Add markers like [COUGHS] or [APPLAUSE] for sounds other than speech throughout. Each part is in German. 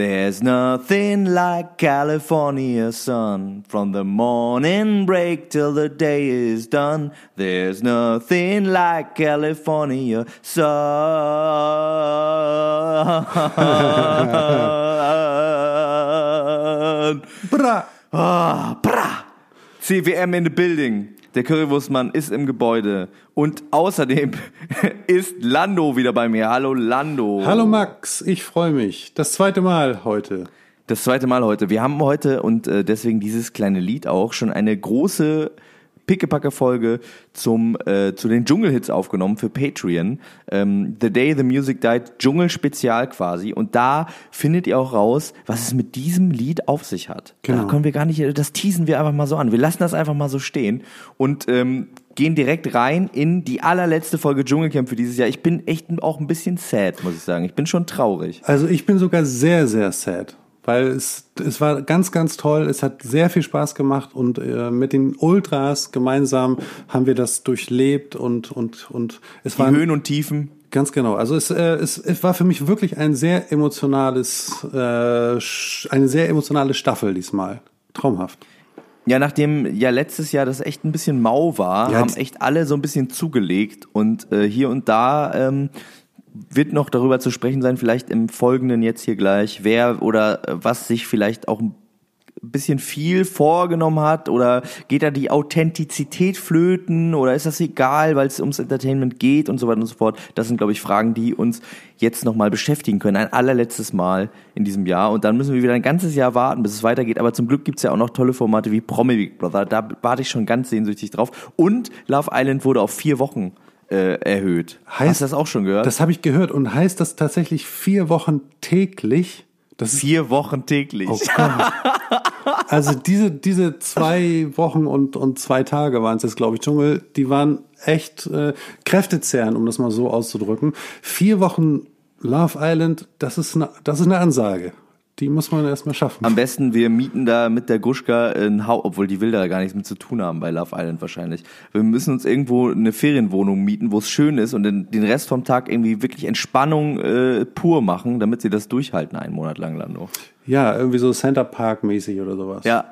There's nothing like California sun. From the morning break till the day is done. There's nothing like California sun. [LAUGHS] Bra. Ah, bra. CWM in the building. Der Currywurstmann ist im Gebäude. Und außerdem [LAUGHS] ist Lando wieder bei mir. Hallo Lando. Hallo Max, ich freue mich. Das zweite Mal heute. Das zweite Mal heute. Wir haben heute und äh, deswegen dieses kleine Lied auch schon eine große Pickepacke-Folge zum äh, zu den Dschungelhits aufgenommen für Patreon. Ähm, the Day the Music Died, Dschungel-Spezial quasi. Und da findet ihr auch raus, was es mit diesem Lied auf sich hat. Genau. Da können wir gar nicht, das teasen wir einfach mal so an. Wir lassen das einfach mal so stehen und ähm, gehen direkt rein in die allerletzte Folge Dschungelcamp für dieses Jahr. Ich bin echt auch ein bisschen sad, muss ich sagen. Ich bin schon traurig. Also ich bin sogar sehr, sehr sad, weil es, es war ganz, ganz toll. Es hat sehr viel Spaß gemacht und äh, mit den Ultras gemeinsam haben wir das durchlebt und, und, und es war Höhen und Tiefen. ganz genau. Also es, äh, es, es war für mich wirklich ein sehr emotionales, äh, eine sehr emotionale Staffel diesmal. Traumhaft. Ja, nachdem ja letztes Jahr das echt ein bisschen mau war, Ja, haben echt alle so ein bisschen zugelegt und äh, hier und da ähm, wird noch darüber zu sprechen sein, vielleicht im Folgenden jetzt hier gleich, wer oder äh, was sich vielleicht auch ein bisschen viel vorgenommen hat oder geht da die Authentizität flöten oder ist das egal, weil es ums Entertainment geht und so weiter und so fort. Das sind, glaube ich, Fragen, die uns jetzt nochmal beschäftigen können. Ein allerletztes Mal in diesem Jahr und dann müssen wir wieder ein ganzes Jahr warten, bis es weitergeht. Aber zum Glück gibt's ja auch noch tolle Formate wie Promi Big Brother. Da warte ich schon ganz sehnsüchtig drauf. Und Love Island wurde auf vier Wochen äh, erhöht. Heißt- Hast du das auch schon gehört? Das habe ich gehört und heißt das tatsächlich vier Wochen täglich? Das ist vier Wochen täglich. Oh Gott. Also diese, diese zwei Wochen und, und zwei Tage waren es jetzt, glaube ich, Dschungel, die waren echt äh, kräftezehrend, um das mal so auszudrücken. Vier Wochen Love Island, das ist eine, das ist eine Ansage. Die muss man erstmal schaffen. Am besten, wir mieten da mit der Guschka ein Haus, obwohl die will da gar nichts mit zu tun haben bei Love Island wahrscheinlich. Wir müssen uns irgendwo eine Ferienwohnung mieten, wo es schön ist und den, den Rest vom Tag irgendwie wirklich Entspannung äh, pur machen, damit sie das durchhalten einen Monat lang, Lando. Ja, irgendwie so Center Park mäßig oder sowas. Ja,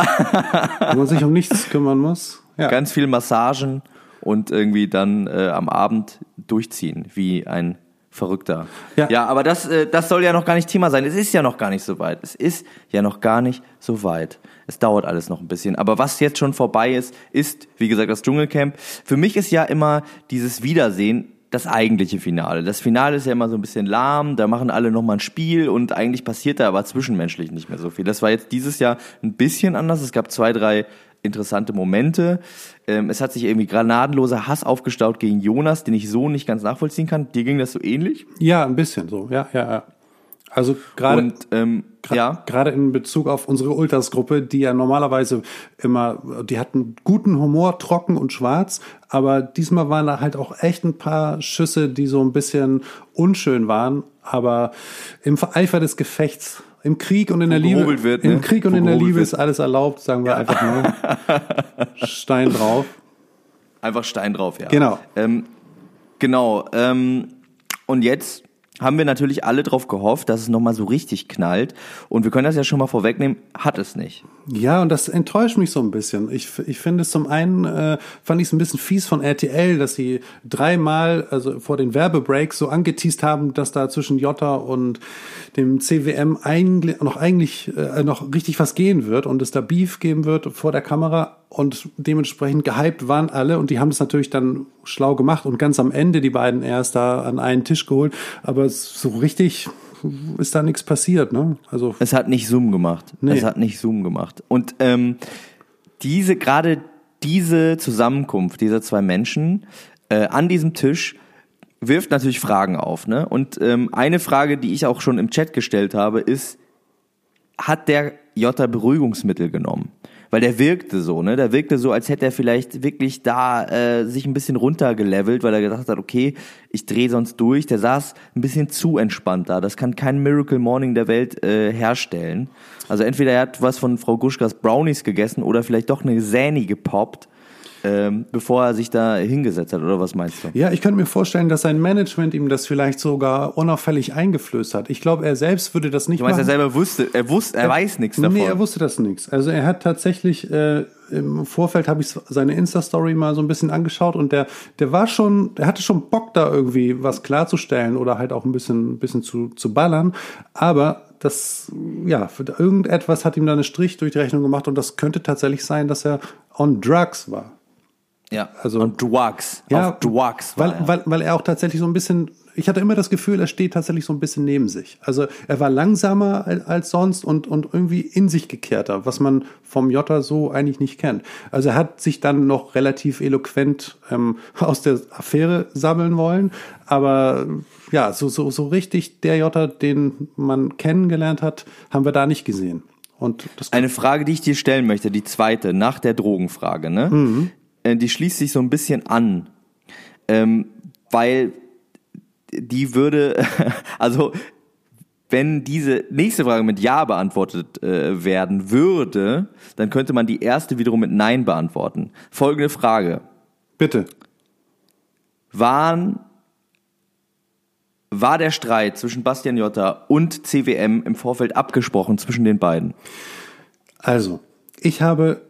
Wo man sich um nichts kümmern muss. Ja. ganz viel Massagen und irgendwie dann äh, am Abend durchziehen, wie ein Verrückter. Ja. ja aber das, äh, das soll ja noch gar nicht Thema sein. Es ist ja noch gar nicht so weit. Es ist ja noch gar nicht so weit. Es dauert alles noch ein bisschen. Aber was jetzt schon vorbei ist, ist, wie gesagt, das Dschungelcamp. Für mich ist ja immer dieses Wiedersehen das eigentliche Finale. Das Finale ist ja immer so ein bisschen lahm, da machen alle nochmal ein Spiel und eigentlich passiert da aber zwischenmenschlich nicht mehr so viel. Das war jetzt dieses Jahr ein bisschen anders. Es gab zwei, drei interessante Momente. Ähm, es hat sich irgendwie granatenloser Hass aufgestaut gegen Jonas, den ich so nicht ganz nachvollziehen kann. Dir ging das so ähnlich? ja, ein bisschen so. Ja, ja, ja. Also gerade ähm, ja, Gerade in Bezug auf unsere Ultras-Gruppe, die ja normalerweise immer, die hatten guten Humor, trocken und schwarz, aber diesmal waren da halt auch echt ein paar Schüsse, die so ein bisschen unschön waren, aber im Eifer des Gefechts, im Krieg und in der Liebe, wird, im ne? Krieg und in der Liebe wird. ist alles erlaubt, sagen wir einfach nur. [LAUGHS] Stein drauf. einfach Stein drauf, ja. Genau. Ähm, genau. Ähm, und jetzt haben wir natürlich alle drauf gehofft, dass es nochmal so richtig knallt. Und wir können das ja schon mal vorwegnehmen, hat es nicht. Ja, und das enttäuscht mich so ein bisschen. Ich, ich finde es zum einen, äh, fand ich es ein bisschen fies von RTL, dass sie dreimal, also vor den Werbebreaks so angeteased haben, dass da zwischen Jota und dem CWM eigentlich, noch eigentlich, äh, noch richtig was gehen wird und es da Beef geben wird vor der Kamera und dementsprechend gehypt waren alle und die haben das natürlich dann schlau gemacht und ganz am Ende die beiden erst da an einen Tisch geholt, aber so richtig ist da nichts passiert, ne? Also Es hat nicht Zoom gemacht. Nee. Es hat nicht Zoom gemacht. Und ähm, diese, gerade diese Zusammenkunft dieser zwei Menschen äh, an diesem Tisch wirft natürlich Fragen auf. Ne? Und ähm, eine Frage, die ich auch schon im Chat gestellt habe, ist, hat der Jota Beruhigungsmittel genommen? Weil der wirkte so, ne? Der wirkte so, als hätte er vielleicht wirklich da äh, sich ein bisschen runtergelevelt, weil er gedacht hat, okay, ich drehe sonst durch. Der saß ein bisschen zu entspannt da. Das kann kein Miracle Morning der Welt äh, herstellen. Also entweder er hat was von Frau Guschkas Brownies gegessen oder vielleicht doch eine Säni gepoppt, ähm, bevor er sich da hingesetzt hat. Oder was meinst du? Ja, ich könnte mir vorstellen, dass sein Management ihm das vielleicht sogar unauffällig eingeflößt hat. Ich glaube, er selbst würde das nicht Du meinst, er machen. selber wusste, er wusste, er weiß nichts davon. Nee, er wusste das nichts. Also er hat tatsächlich äh, im Vorfeld habe ich seine Insta-Story mal so ein bisschen angeschaut und der, der war schon, der hatte schon Bock da irgendwie was klarzustellen oder halt auch ein bisschen, ein bisschen zu, zu ballern. Aber das, ja, irgendetwas hat ihm da einen Strich durch die Rechnung gemacht und das könnte tatsächlich sein, dass er on drugs war. Ja, also- und Drugs, auf Drugs weil, er. weil, weil er auch tatsächlich so ein bisschen, ich hatte immer das Gefühl, er steht tatsächlich so ein bisschen neben sich. Also er war langsamer als, als sonst und, und irgendwie in sich gekehrter, was man vom Jota so eigentlich nicht kennt. Also er hat sich dann noch relativ eloquent ähm, [LAUGHS] aus der Affäre sammeln wollen, aber ja, so, so, so richtig der Jota, den man kennengelernt hat, haben wir da nicht gesehen. Und das Eine Frage, die ich dir stellen möchte, die zweite, nach der Drogenfrage, ne? Äh, Die schließt sich so ein bisschen an. Ähm, weil die würde, [LAUGHS] also wenn diese nächste Frage mit Ja beantwortet äh, werden würde, dann könnte man die erste wiederum mit Nein beantworten. Folgende Frage. bitte. Waren, war der Streit zwischen Bastian Jotta und CWM im Vorfeld abgesprochen zwischen den beiden? Also, ich habe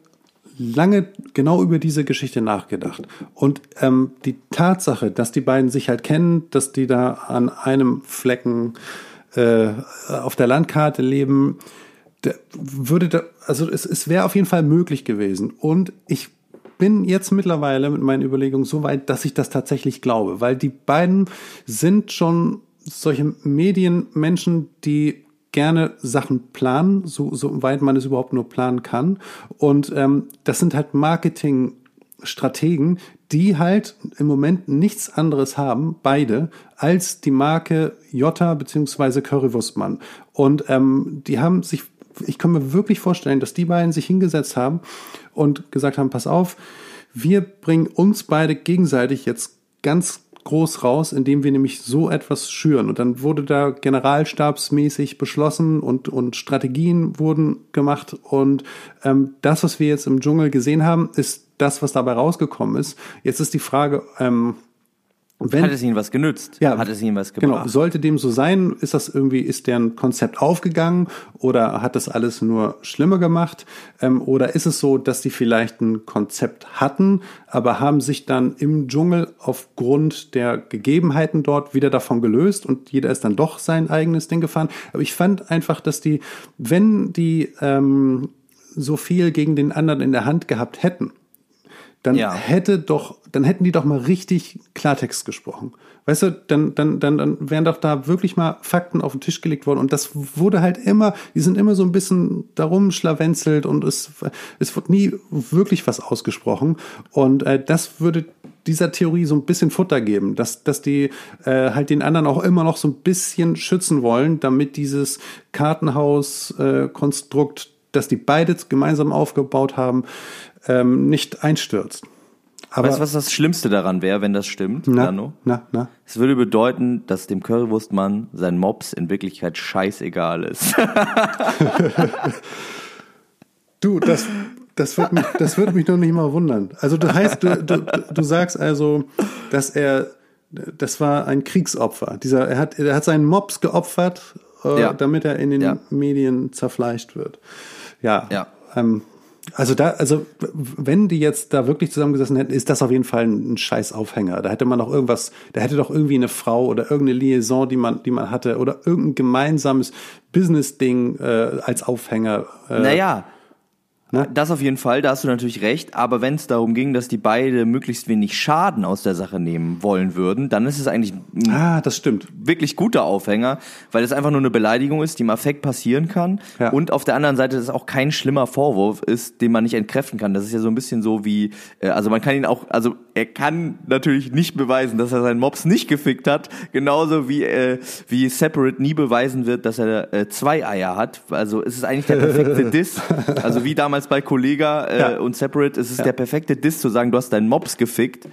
lange genau über diese Geschichte nachgedacht. Und ähm, die Tatsache, dass die beiden sich halt kennen, dass die da an einem Flecken äh, auf der Landkarte leben, würde da, also es, es wäre auf jeden Fall möglich gewesen. Und ich bin jetzt mittlerweile mit meinen Überlegungen so weit, dass ich das tatsächlich glaube, weil die beiden sind schon solche Medienmenschen, die gerne Sachen planen, so, so weit man es überhaupt nur planen kann. Und ähm, das sind halt Marketingstrategen, die halt im Moment nichts anderes haben, beide, als die Marke Jota beziehungsweise Currywurstmann. Und ähm, die haben sich, ich kann mir wirklich vorstellen, dass die beiden sich hingesetzt haben und gesagt haben, pass auf, wir bringen uns beide gegenseitig jetzt ganz groß raus, indem wir nämlich so etwas schüren. Und dann wurde da generalstabsmäßig beschlossen und, und Strategien wurden gemacht. Und ähm, das, was wir jetzt im Dschungel gesehen haben, ist das, was dabei rausgekommen ist. Jetzt ist die Frage, ähm, wenn, Hat es ihnen was genützt? ja, Hat es ihnen was Genau, gebracht? sollte dem so sein, ist das irgendwie, ist deren Konzept aufgegangen oder hat das alles nur schlimmer gemacht? Ähm, oder ist es so, dass die vielleicht ein Konzept hatten, aber haben sich dann im Dschungel aufgrund der Gegebenheiten dort wieder davon gelöst und jeder ist dann doch sein eigenes Ding gefahren? Aber ich fand einfach, dass die, wenn die ähm, so viel gegen den anderen in der Hand gehabt hätten, dann Ja. hätte doch, dann hätten die doch mal richtig Klartext gesprochen. Weißt du, dann, dann, dann, dann wären doch da wirklich mal Fakten auf den Tisch gelegt worden. Und das wurde halt immer, die sind immer so ein bisschen darum schlawenzelt und es, es wird nie wirklich was ausgesprochen. Und äh, das würde dieser Theorie so ein bisschen Futter geben, dass, dass die äh, halt den anderen auch immer noch so ein bisschen schützen wollen, damit dieses Kartenhaus-Konstrukt, das die beide gemeinsam aufgebaut haben, ähm, nicht einstürzt. Aber weißt du, was das Schlimmste daran wäre, wenn das stimmt, na, Lano? na, na. Es würde bedeuten, dass dem Currywurstmann sein Mops in Wirklichkeit scheißegal ist. [LAUGHS] Du, das, das wird mich, das wird mich noch nicht mal wundern. Also das heißt, du, du, du sagst also, dass er, das war ein Kriegsopfer. Dieser, er hat, er hat seinen Mops geopfert, äh, Ja. damit er in den Ja. Medien zerfleischt wird. Ja. Ja. Ähm, also da, also wenn die jetzt da wirklich zusammengesessen hätten, ist das auf jeden Fall ein, scheiß Aufhänger. Da hätte man noch irgendwas, da hätte doch irgendwie eine Frau oder irgendeine Liaison, die man, die man hatte, oder irgendein gemeinsames Business-Ding äh, als Aufhänger. Äh, Naja, Ne? das auf jeden Fall, da hast du natürlich recht. Aber wenn es darum ging, dass die beide möglichst wenig Schaden aus der Sache nehmen wollen würden, dann ist es eigentlich ein Ah, das stimmt. wirklich guter Aufhänger, weil es einfach nur eine Beleidigung ist, die im Affekt passieren kann. Ja. Und auf der anderen Seite das auch kein schlimmer Vorwurf ist, den man nicht entkräften kann. Das ist ja so ein bisschen so wie, äh, also man kann ihn auch, also er kann natürlich nicht beweisen, dass er seinen Mops nicht gefickt hat, genauso wie äh, wie Separate nie beweisen wird, dass er äh, zwei Eier hat. Also es ist eigentlich der perfekte [LAUGHS] Diss. Also wie damals bei Kollega äh, Ja. und Separate, es ist der perfekte Diss zu sagen, du hast deinen Mops gefickt.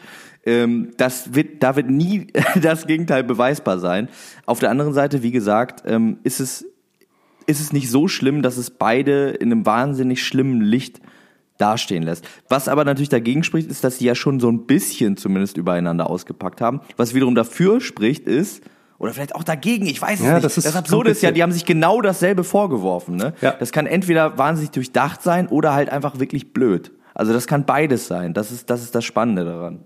Ähm, das wird, da wird nie [LAUGHS] das Gegenteil beweisbar sein. Auf der anderen Seite, wie gesagt, ähm, ist es ist es nicht so schlimm, dass es beide in einem wahnsinnig schlimmen Licht dastehen lässt. Was aber natürlich dagegen spricht, ist, dass sie ja schon so ein bisschen zumindest übereinander ausgepackt haben. Was wiederum dafür spricht, ist, oder vielleicht auch dagegen, ich weiß es Ja, nicht. das ist das Absurde ist ja, die haben sich genau dasselbe vorgeworfen. Ne? Ja. Das kann entweder wahnsinnig durchdacht sein oder halt einfach wirklich blöd. Also das kann beides sein. Das ist das, ist das Spannende daran.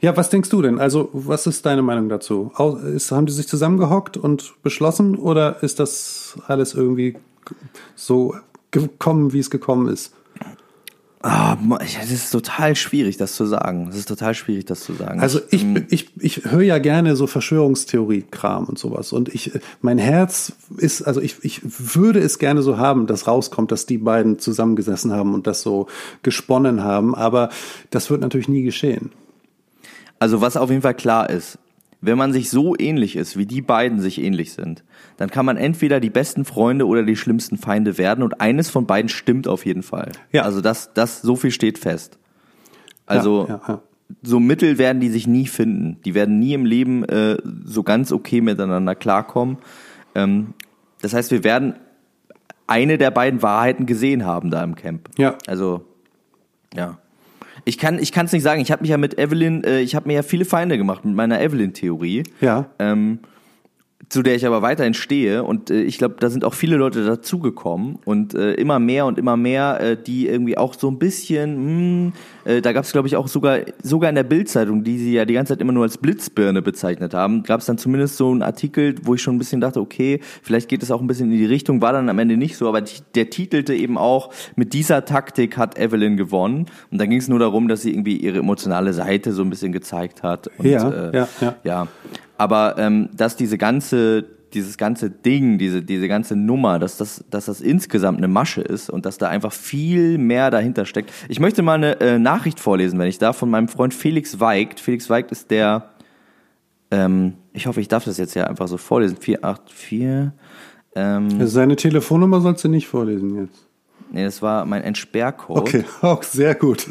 Ja, was denkst du denn? Also, was ist deine Meinung dazu? Ist, haben die sich zusammengehockt und beschlossen oder ist das alles irgendwie so gekommen, wie es gekommen ist? Ah, es ist total schwierig, das zu sagen. Es ist total schwierig, das zu sagen. Also ich, ich, ich höre ja gerne so Verschwörungstheorie-Kram und sowas. Und ich, mein Herz ist, also ich, ich würde es gerne so haben, dass rauskommt, dass die beiden zusammengesessen haben und das so gesponnen haben. Aber das wird natürlich nie geschehen. Also was auf jeden Fall klar ist, wenn man sich so ähnlich ist, wie die beiden sich ähnlich sind, dann kann man entweder die besten Freunde oder die schlimmsten Feinde werden und eines von beiden stimmt auf jeden Fall. Ja. Also das, das, so viel steht fest. Also ja, ja. so Mittel werden die sich nie finden. Die werden nie im Leben äh, so ganz okay miteinander klarkommen. Ähm, das heißt, wir werden eine der beiden Wahrheiten gesehen haben da im Camp. Ja. Also, ja. Ich kann es nicht sagen. Ich habe mich ja mit Evelyn, äh, ich habe mir ja viele Feinde gemacht mit meiner Evelyn-Theorie. Ja. Ähm, zu der ich aber weiterhin stehe. Und äh, ich glaube, da sind auch viele Leute dazugekommen. Und äh, immer mehr und immer mehr, äh, die irgendwie auch so ein bisschen, mh, äh, da gab es glaube ich auch sogar sogar in der Bildzeitung, die sie ja die ganze Zeit immer nur als Blitzbirne bezeichnet haben, gab es dann zumindest so einen Artikel, wo ich schon ein bisschen dachte, okay, vielleicht geht es auch ein bisschen in die Richtung, war dann am Ende nicht so, aber die, der titelte eben auch, mit dieser Taktik hat Evelyn gewonnen. Und da ging es nur darum, dass sie irgendwie ihre emotionale Seite so ein bisschen gezeigt hat. Und Ja, äh, ja, ja. ja, aber ähm, dass diese ganze, dieses ganze Ding, diese, diese ganze Nummer, dass das, dass das insgesamt eine Masche ist und dass da einfach viel mehr dahinter steckt. Ich möchte mal eine äh, Nachricht vorlesen, wenn ich darf, von meinem Freund Felix Weigt. Felix Weigt ist der, ähm, ich hoffe, ich darf das jetzt ja einfach so vorlesen. 484. Ähm, Seine Telefonnummer sollst du nicht vorlesen jetzt. nee, das war mein Entsperrcode. Okay, [LAUGHS] auch sehr gut.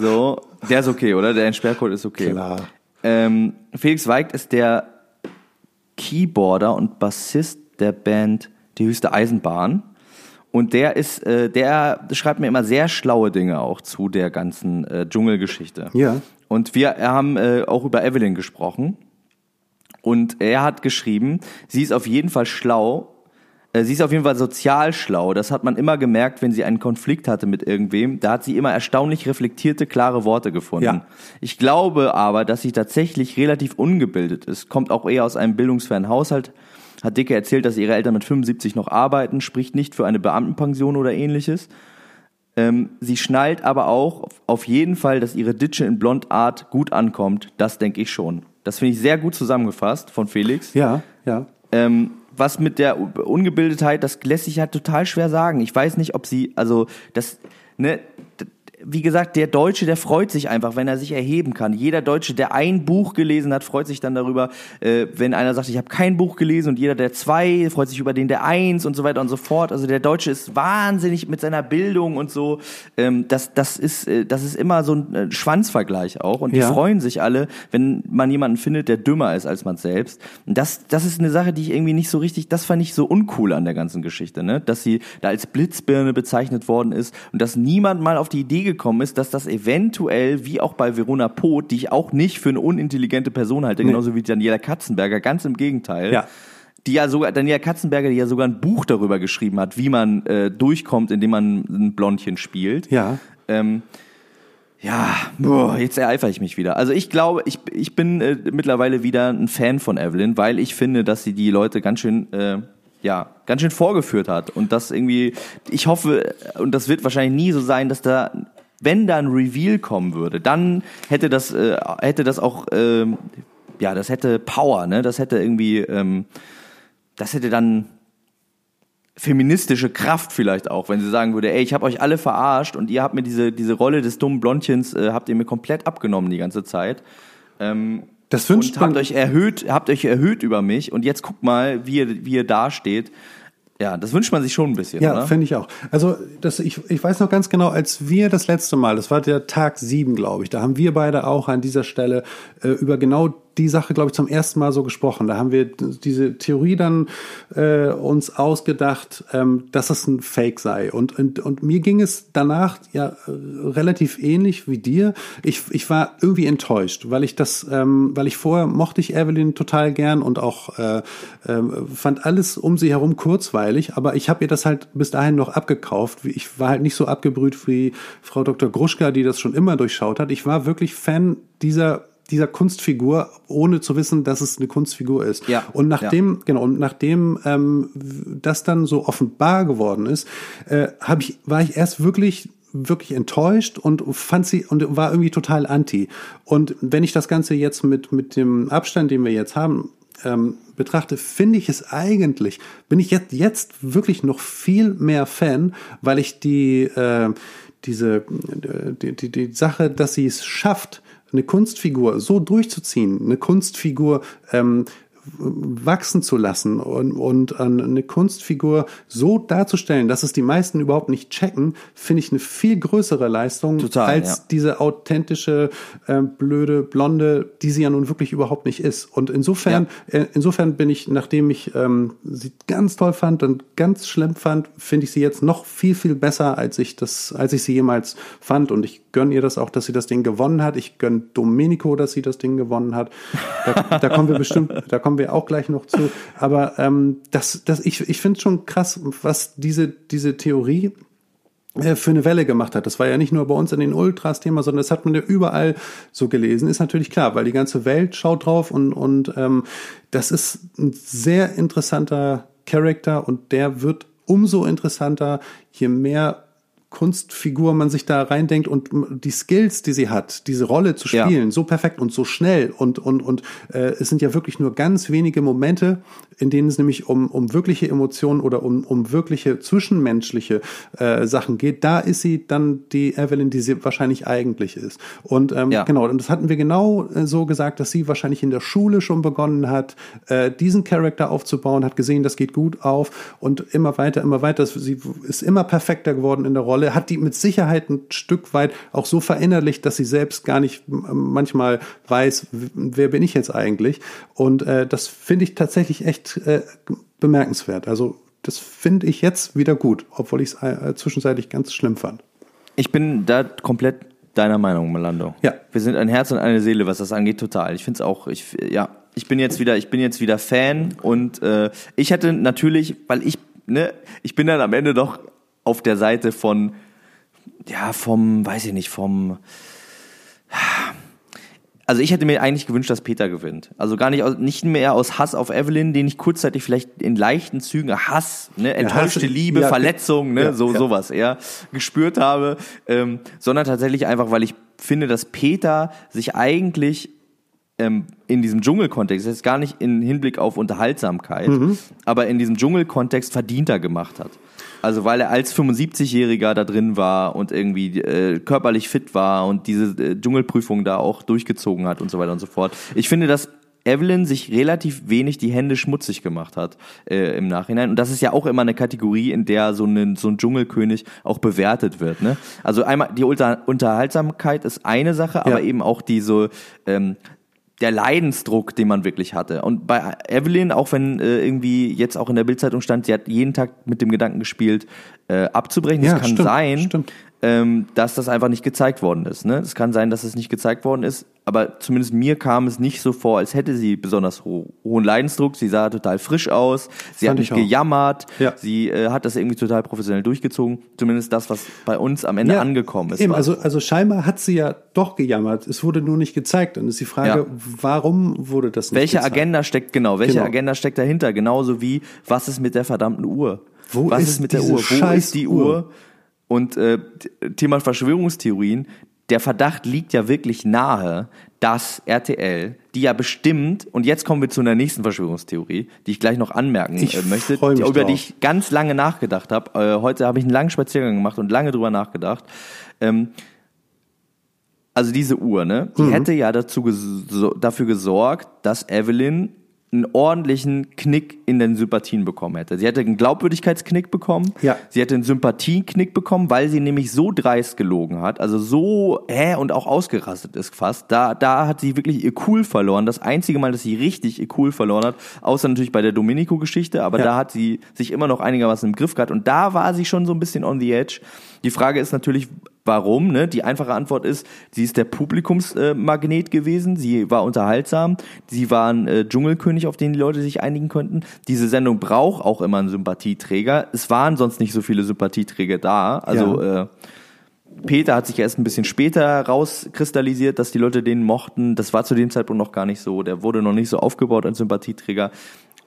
So, der ist okay, oder? Der Entsperrcode ist okay. Klar. Ähm, Felix Weigt ist der Keyboarder und Bassist der Band Die Höchste Eisenbahn. Und der ist, äh, der schreibt mir immer sehr schlaue Dinge auch zu der ganzen äh, Dschungelgeschichte. Ja. Und wir haben äh, auch über Evelyn gesprochen. Und er hat geschrieben, sie ist auf jeden Fall schlau. Äh, Sie ist auf jeden Fall sozial schlau. Das hat man immer gemerkt, wenn sie einen Konflikt hatte mit irgendwem. Da hat sie immer erstaunlich reflektierte, klare Worte gefunden. Ja. Ich glaube aber, dass sie tatsächlich relativ ungebildet ist. Kommt auch eher aus einem bildungsfernen Haushalt. Hat Dicke erzählt, dass ihre Eltern mit 75 noch arbeiten, spricht nicht für eine Beamtenpension oder ähnliches. Ähm, sie schnallt aber auch auf- auf jeden Fall, dass ihre Ditsche in Blondart gut ankommt. Das denke ich schon. Das finde ich sehr gut zusammengefasst von Felix. Ja, ja. Ähm, was mit der Ungebildetheit, das lässt sich halt total schwer sagen. Ich weiß nicht, ob sie, also das, ne, wie gesagt, der Deutsche, der freut sich einfach, wenn er sich erheben kann. Jeder Deutsche, der ein Buch gelesen hat, freut sich dann darüber, äh, wenn einer sagt, ich habe kein Buch gelesen und jeder, der zwei, freut sich über den, der eins und so weiter und so fort. Also der Deutsche ist wahnsinnig mit seiner Bildung und so. Ähm, das, das ist, äh, das ist immer so ein äh, Schwanzvergleich auch und die Ja. freuen sich alle, wenn man jemanden findet, der dümmer ist als man selbst. Und das, das ist eine Sache, die ich irgendwie nicht so richtig, das fand ich so uncool an der ganzen Geschichte, ne? Dass sie da als Blitzbirne bezeichnet worden ist und dass niemand mal auf die Idee gekommen ist, dass das eventuell, wie auch bei Verona Poth, die ich auch nicht für eine unintelligente Person halte, genauso wie Daniela Katzenberger, ganz im Gegenteil. Ja. die ja sogar, Daniela Katzenberger, die ja sogar ein Buch darüber geschrieben hat, wie man äh, durchkommt, indem man ein Blondchen spielt. Ja. Ähm, ja, boah, jetzt ereifere ich mich wieder. Also ich glaube, ich, ich bin äh, mittlerweile wieder ein Fan von Evelyn, weil ich finde, dass sie die Leute ganz schön, äh, ja, ganz schön vorgeführt hat. Und das irgendwie, ich hoffe, und das wird wahrscheinlich nie so sein, dass da, wenn da ein Reveal kommen würde, dann hätte das, äh, hätte das auch, ähm, ja, das hätte Power, ne? Das hätte irgendwie, ähm, das hätte dann feministische Kraft vielleicht auch, wenn sie sagen würde, ey, ich habe euch alle verarscht und ihr habt mir diese, diese Rolle des dummen Blondchens, äh, habt ihr mir komplett abgenommen die ganze Zeit. Ähm, Das wünscht und habt man- euch erhöht, habt euch erhöht über mich und jetzt guckt mal, wie ihr, wie ihr dasteht. Ja, das wünscht man sich schon ein bisschen, Ja, finde ich auch. Also das, ich, ich weiß noch ganz genau, als wir das letzte Mal, das war der Tag sieben, glaube ich, da haben wir beide auch an dieser Stelle äh, über genau die Sache, glaube ich, zum ersten Mal so gesprochen. Da haben wir diese Theorie dann äh, uns ausgedacht, ähm, dass es ein Fake sei. Und, und, und mir ging es danach ja äh, relativ ähnlich wie dir. Ich, ich war irgendwie enttäuscht, weil ich das, ähm, weil ich vorher mochte ich Evelyn total gern und auch äh, ähm, fand alles um sie herum kurzweilig, aber ich habe ihr das halt bis dahin noch abgekauft. Ich war halt nicht so abgebrüht wie Frau Dr. Gruschka, die das schon immer durchschaut hat. Ich war wirklich Fan dieser dieser Kunstfigur, ohne zu wissen, dass es eine Kunstfigur ist. Ja, Und nachdem, genau, und nachdem ähm, das dann so offenbar geworden ist, äh, hab ich, war ich erst wirklich wirklich enttäuscht und fand sie und war irgendwie total anti. Und wenn ich das Ganze jetzt mit mit dem Abstand, den wir jetzt haben, ähm, betrachte, finde ich es eigentlich, bin ich jetzt, jetzt wirklich noch viel mehr Fan, weil ich die, äh, diese, äh, die, die, die Sache, dass sie es schafft, eine Kunstfigur so durchzuziehen, eine Kunstfigur ähm, wachsen zu lassen und, und eine Kunstfigur so darzustellen, dass es die meisten überhaupt nicht checken, finde ich eine viel größere Leistung Total, als ja. diese authentische, äh, blöde, blonde, die sie ja nun wirklich überhaupt nicht ist. Und insofern, äh, insofern bin ich, nachdem ich ähm, sie ganz toll fand und ganz schlimm fand, finde ich sie jetzt noch viel, viel besser, als ich das, als ich sie jemals fand. Und ich gönne ihr das auch, dass sie das Ding gewonnen hat. Ich gönne Domenico, dass sie das Ding gewonnen hat. Da, da kommen wir bestimmt, da kommen wir auch gleich noch zu. [LAUGHS] Aber ähm, das, das, ich, ich finde schon krass, was diese, diese Theorie äh, für eine Welle gemacht hat. Das war ja nicht nur bei uns in den Ultras Thema, sondern das hat man ja überall so gelesen. Ist natürlich klar, weil die ganze Welt schaut drauf und, und ähm, das ist ein sehr interessanter Charakter und der wird umso interessanter, je mehr Kunstfigur man sich da reindenkt und die Skills, die sie hat, diese Rolle zu Ja. spielen, so perfekt und so schnell und und und äh, es sind ja wirklich nur ganz wenige Momente, in denen es nämlich um um wirkliche Emotionen oder um um wirkliche zwischenmenschliche äh, Sachen geht. Da ist sie dann die Evelyn, die sie wahrscheinlich eigentlich ist. Und ähm, Ja. genau, und das hatten wir genau äh, so gesagt, dass sie wahrscheinlich in der Schule schon begonnen hat, äh, diesen Charakter aufzubauen, hat gesehen, das geht gut auf und immer weiter, immer weiter. Sie ist immer perfekter geworden in der Rolle, hat die mit Sicherheit ein Stück weit auch so verinnerlicht, dass sie selbst gar nicht manchmal weiß, wer bin ich jetzt eigentlich. Und äh, das finde ich tatsächlich echt äh, bemerkenswert. Also das finde ich jetzt wieder gut, obwohl ich es äh, zwischenzeitlich ganz schlimm fand. Ich bin da komplett deiner Meinung, Melando. Ja. Wir sind ein Herz und eine Seele, was das angeht, total. Ich finde es auch, ich, ja, ich bin jetzt wieder, ich bin jetzt wieder Fan und äh, ich hätte natürlich, weil ich, ne, ich bin dann am Ende doch auf der Seite von, ja, vom, weiß ich nicht, vom, also ich hätte mir eigentlich gewünscht, dass Peter gewinnt. Also gar nicht, aus, nicht mehr aus Hass auf Evelyn, den ich kurzzeitig vielleicht in leichten Zügen Hass, ne, enttäuschte Hass- Liebe, ja, Verletzung, ne, ja, so ja. sowas eher gespürt habe, ähm, sondern tatsächlich einfach, weil ich finde, dass Peter sich eigentlich ähm, in diesem Dschungelkontext, das ist gar nicht in Hinblick auf Unterhaltsamkeit, Mhm. aber in diesem Dschungelkontext verdienter gemacht hat. Also weil er als 75-Jähriger da drin war und irgendwie äh, körperlich fit war und diese äh, Dschungelprüfung da auch durchgezogen hat und so weiter und so fort. Ich finde, dass Evelyn sich relativ wenig die Hände schmutzig gemacht hat äh, im Nachhinein. Und das ist ja auch immer eine Kategorie, in der so ein, so ein Dschungelkönig auch bewertet wird. Ne? Also einmal die Unter Unterhaltsamkeit ist eine Sache, aber eben auch diese ähm, der Leidensdruck, den man wirklich hatte. Und bei Evelyn, auch wenn äh, irgendwie jetzt auch in der Bildzeitung stand, sie hat jeden Tag mit dem Gedanken gespielt, äh, abzubrechen, das Ja, kann stimmt, sein. stimmt. Ähm, dass das einfach nicht gezeigt worden ist. Ne? Es kann sein, dass es nicht gezeigt worden ist, aber zumindest mir kam es nicht so vor, als hätte sie besonders ho hohen Leidensdruck. Sie sah total frisch aus, sie Fand hat ich nicht gejammert, Ja. sie äh, hat das irgendwie total professionell durchgezogen. Zumindest das, was bei uns am Ende Ja, angekommen ist. Eben, also, also scheinbar hat sie ja doch gejammert. Es wurde nur nicht gezeigt. Und ist die Frage, Ja. warum wurde das nicht welche gezeigt? Agenda steckt genau? Welche Genau. Agenda steckt dahinter? Genauso wie was ist mit der verdammten Uhr? Wo was ist ist mit der Uhr? Wo ist die Uhr? Uhr? Und äh, Thema Verschwörungstheorien. Der Verdacht liegt ja wirklich nahe, dass RTL, die ja bestimmt, und jetzt kommen wir zu einer nächsten Verschwörungstheorie, die ich gleich noch anmerken Ich äh, möchte, die, über die drauf. ich ganz lange nachgedacht habe. Äh, heute habe ich einen langen Spaziergang gemacht und lange drüber nachgedacht. Ähm, also diese Uhr, ne, die hätte ja dazu ges dafür gesorgt, dass Evelyn einen ordentlichen Knick in den Sympathien bekommen hätte. Sie hätte einen Glaubwürdigkeitsknick bekommen. Ja. Sie hätte einen Sympathieknick bekommen, weil sie nämlich so dreist gelogen hat, also so hä und auch ausgerastet ist fast. Da da hat sie wirklich ihr Cool verloren. Das einzige Mal, dass sie richtig ihr Cool verloren hat, außer natürlich bei der Domenico-Geschichte, aber Ja. da hat sie sich immer noch einigermaßen im Griff gehabt und da war sie schon so ein bisschen on the edge. Die Frage ist natürlich, warum? Ne? Die einfache Antwort ist, sie ist der Publikumsmagnet äh, gewesen, sie war unterhaltsam, sie war ein äh, Dschungelkönig, auf den die Leute sich einigen könnten. Diese Sendung braucht auch immer einen Sympathieträger. Es waren sonst nicht so viele Sympathieträger da. Also äh, Peter hat sich erst ein bisschen später rauskristallisiert, dass die Leute den mochten. Das war zu dem Zeitpunkt noch gar nicht so. Der wurde noch nicht so aufgebaut als Sympathieträger.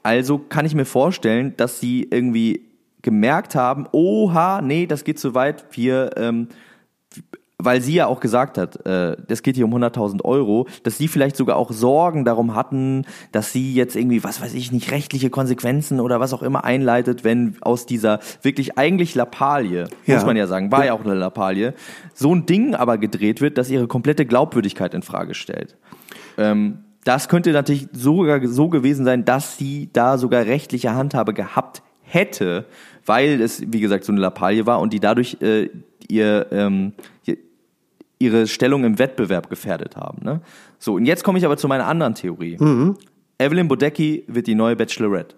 Also kann ich mir vorstellen, dass sie irgendwie gemerkt haben, oha, nee, das geht zu weit. Wir, ähm, weil sie ja auch gesagt hat, äh, das geht hier um 100.000 Euro, dass sie vielleicht sogar auch Sorgen darum hatten, dass sie jetzt irgendwie, was weiß ich nicht, rechtliche Konsequenzen oder was auch immer einleitet, wenn aus dieser wirklich eigentlich Lappalie, Ja. muss man ja sagen, war ja auch eine Lappalie, so ein Ding aber gedreht wird, das ihre komplette Glaubwürdigkeit in Frage stellt. Ähm, das könnte natürlich sogar so gewesen sein, dass sie da sogar rechtliche Handhabe gehabt hätte, weil es, wie gesagt, so eine Lappalie war und die dadurch äh, ihr, ähm, ihr- ihre Stellung im Wettbewerb gefährdet haben. Ne? So, und jetzt komme ich aber zu meiner anderen Theorie. Evelyn Bodecki wird die neue Bachelorette.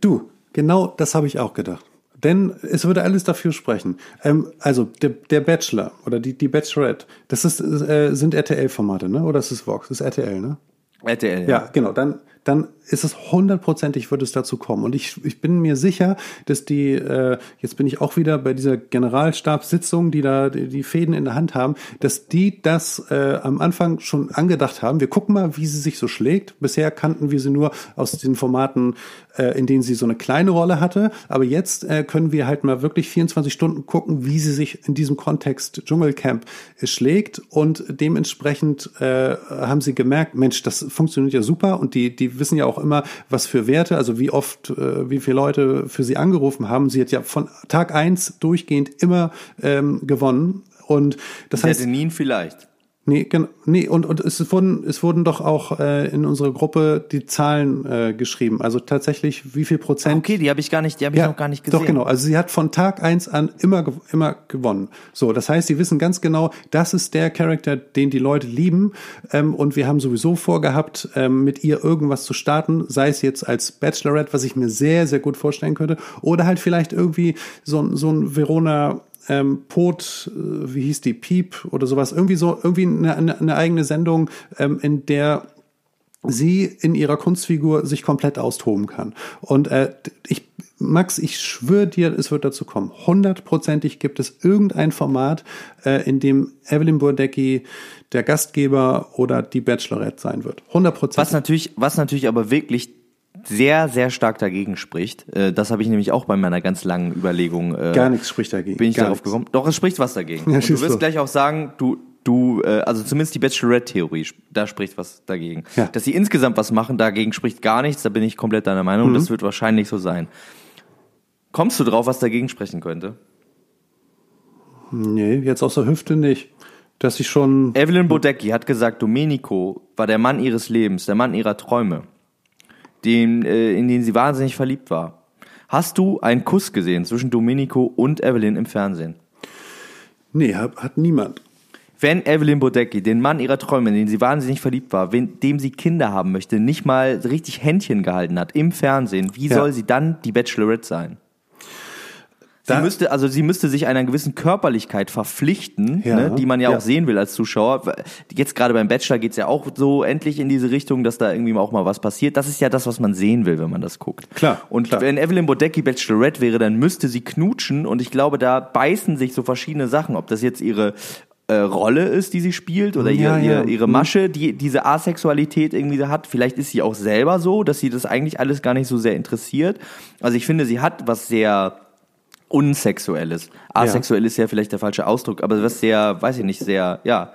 Du, genau das habe ich auch gedacht. Denn es würde alles dafür sprechen. Ähm, also der, der Bachelor oder die, die Bachelorette, das ist, äh, sind RTL-Formate, ne? Oder ist es Vox? Das ist RTL, ne? RTL. Ja, genau. Dann, dann ist es hundertprozentig, wird es dazu kommen. Und ich, ich bin mir sicher, dass die, äh, jetzt bin ich auch wieder bei dieser Generalstabssitzung, die da die, die Fäden in der Hand haben, dass die das äh, am Anfang schon angedacht haben. Wir gucken mal, wie sie sich so schlägt. Bisher kannten wir sie nur aus den Formaten, äh, in denen sie so eine kleine Rolle hatte. Aber jetzt äh, können wir halt mal wirklich 24 Stunden gucken, wie sie sich in diesem Kontext Dschungelcamp äh, schlägt. Und dementsprechend äh, haben sie gemerkt, Mensch, das funktioniert ja super. Und die, die wissen ja auch immer, was für Werte, also wie oft, äh, wie viele Leute für sie angerufen haben. Sie hat ja von Tag eins durchgehend immer ähm, gewonnen. Und das heißt, ein vielleicht. Nee, genau. Nee, und, und es wurden, es wurden doch auch äh, in unsere Gruppe die Zahlen äh, geschrieben. Also tatsächlich, wie viel Prozent. Okay, die habe ich gar nicht, die habe ich noch gar nicht gesehen. Doch, genau. Also sie hat von Tag eins an immer, immer gewonnen. So, das heißt, sie wissen ganz genau, das ist der Charakter, den die Leute lieben. Ähm, und wir haben sowieso vorgehabt, ähm, mit ihr irgendwas zu starten, sei es jetzt als Bachelorette, was ich mir sehr, sehr gut vorstellen könnte, oder halt vielleicht irgendwie so, ein- so ein Verona ähm, Pot, äh, wie hieß die, Piep oder sowas, irgendwie so, irgendwie eine, eine, eigene Sendung, ähm, in der sie in ihrer Kunstfigur sich komplett austoben kann. Und äh, ich, Max, ich schwöre dir, es wird dazu kommen. Hundertprozentig gibt es irgendein Format, äh, in dem Evelyn Burdecki der Gastgeber oder die Bachelorette sein wird. Was Hundertprozentig. natürlich, was natürlich aber wirklich sehr, sehr stark dagegen spricht, äh, das habe ich nämlich auch bei meiner ganz langen Überlegung äh, Gar nichts spricht dagegen. bin ich Gar darauf nichts. gekommen. Doch, es spricht was dagegen. [LAUGHS] Ja, Und du wirst los. gleich auch sagen, du, du, äh, also zumindest die Bachelorette-Theorie, da spricht was dagegen. Ja. Dass sie insgesamt was machen, dagegen spricht gar nichts, da bin ich komplett deiner Meinung, Mhm. das wird wahrscheinlich so sein. Kommst du drauf, was dagegen sprechen könnte? Nee, jetzt aus der Hüfte nicht. Dass ich schon. Evelyn Bodecki hat gesagt, Domenico war der Mann ihres Lebens, der Mann ihrer Träume, den, äh, in den sie wahnsinnig verliebt war. Hast du einen Kuss gesehen zwischen Domenico und Evelyn im Fernsehen? Nee, hat, hat niemand. Wenn Evelyn Bodecki den Mann ihrer Träume, in den sie wahnsinnig verliebt war, wen, dem sie Kinder haben möchte, nicht mal richtig Händchen gehalten hat im Fernsehen, wie Ja. soll sie dann die Bachelorette sein? Da- müsste, also sie müsste sich einer gewissen Körperlichkeit verpflichten, Ja, ne, die man ja, ja. auch sehen will als Zuschauer. Jetzt gerade beim Bachelor geht's ja auch so endlich in diese Richtung, dass da irgendwie auch mal was passiert. Das ist ja das, was man sehen will, wenn man das guckt. Klar, Und klar. wenn Evelyn Bodecki Bachelorette wäre, dann müsste sie knutschen und ich glaube, da beißen sich so verschiedene Sachen. Ob das jetzt ihre äh, Rolle ist, die sie spielt oder Ja, ihr, ja. ihr, ihre Masche, die diese Asexualität irgendwie hat. Vielleicht ist sie auch selber so, dass sie das eigentlich alles gar nicht so sehr interessiert. Also ich finde, sie hat was sehr unsexuelles. Asexuell ist ja vielleicht der falsche Ausdruck, aber was sehr, weiß ich nicht, sehr, ja.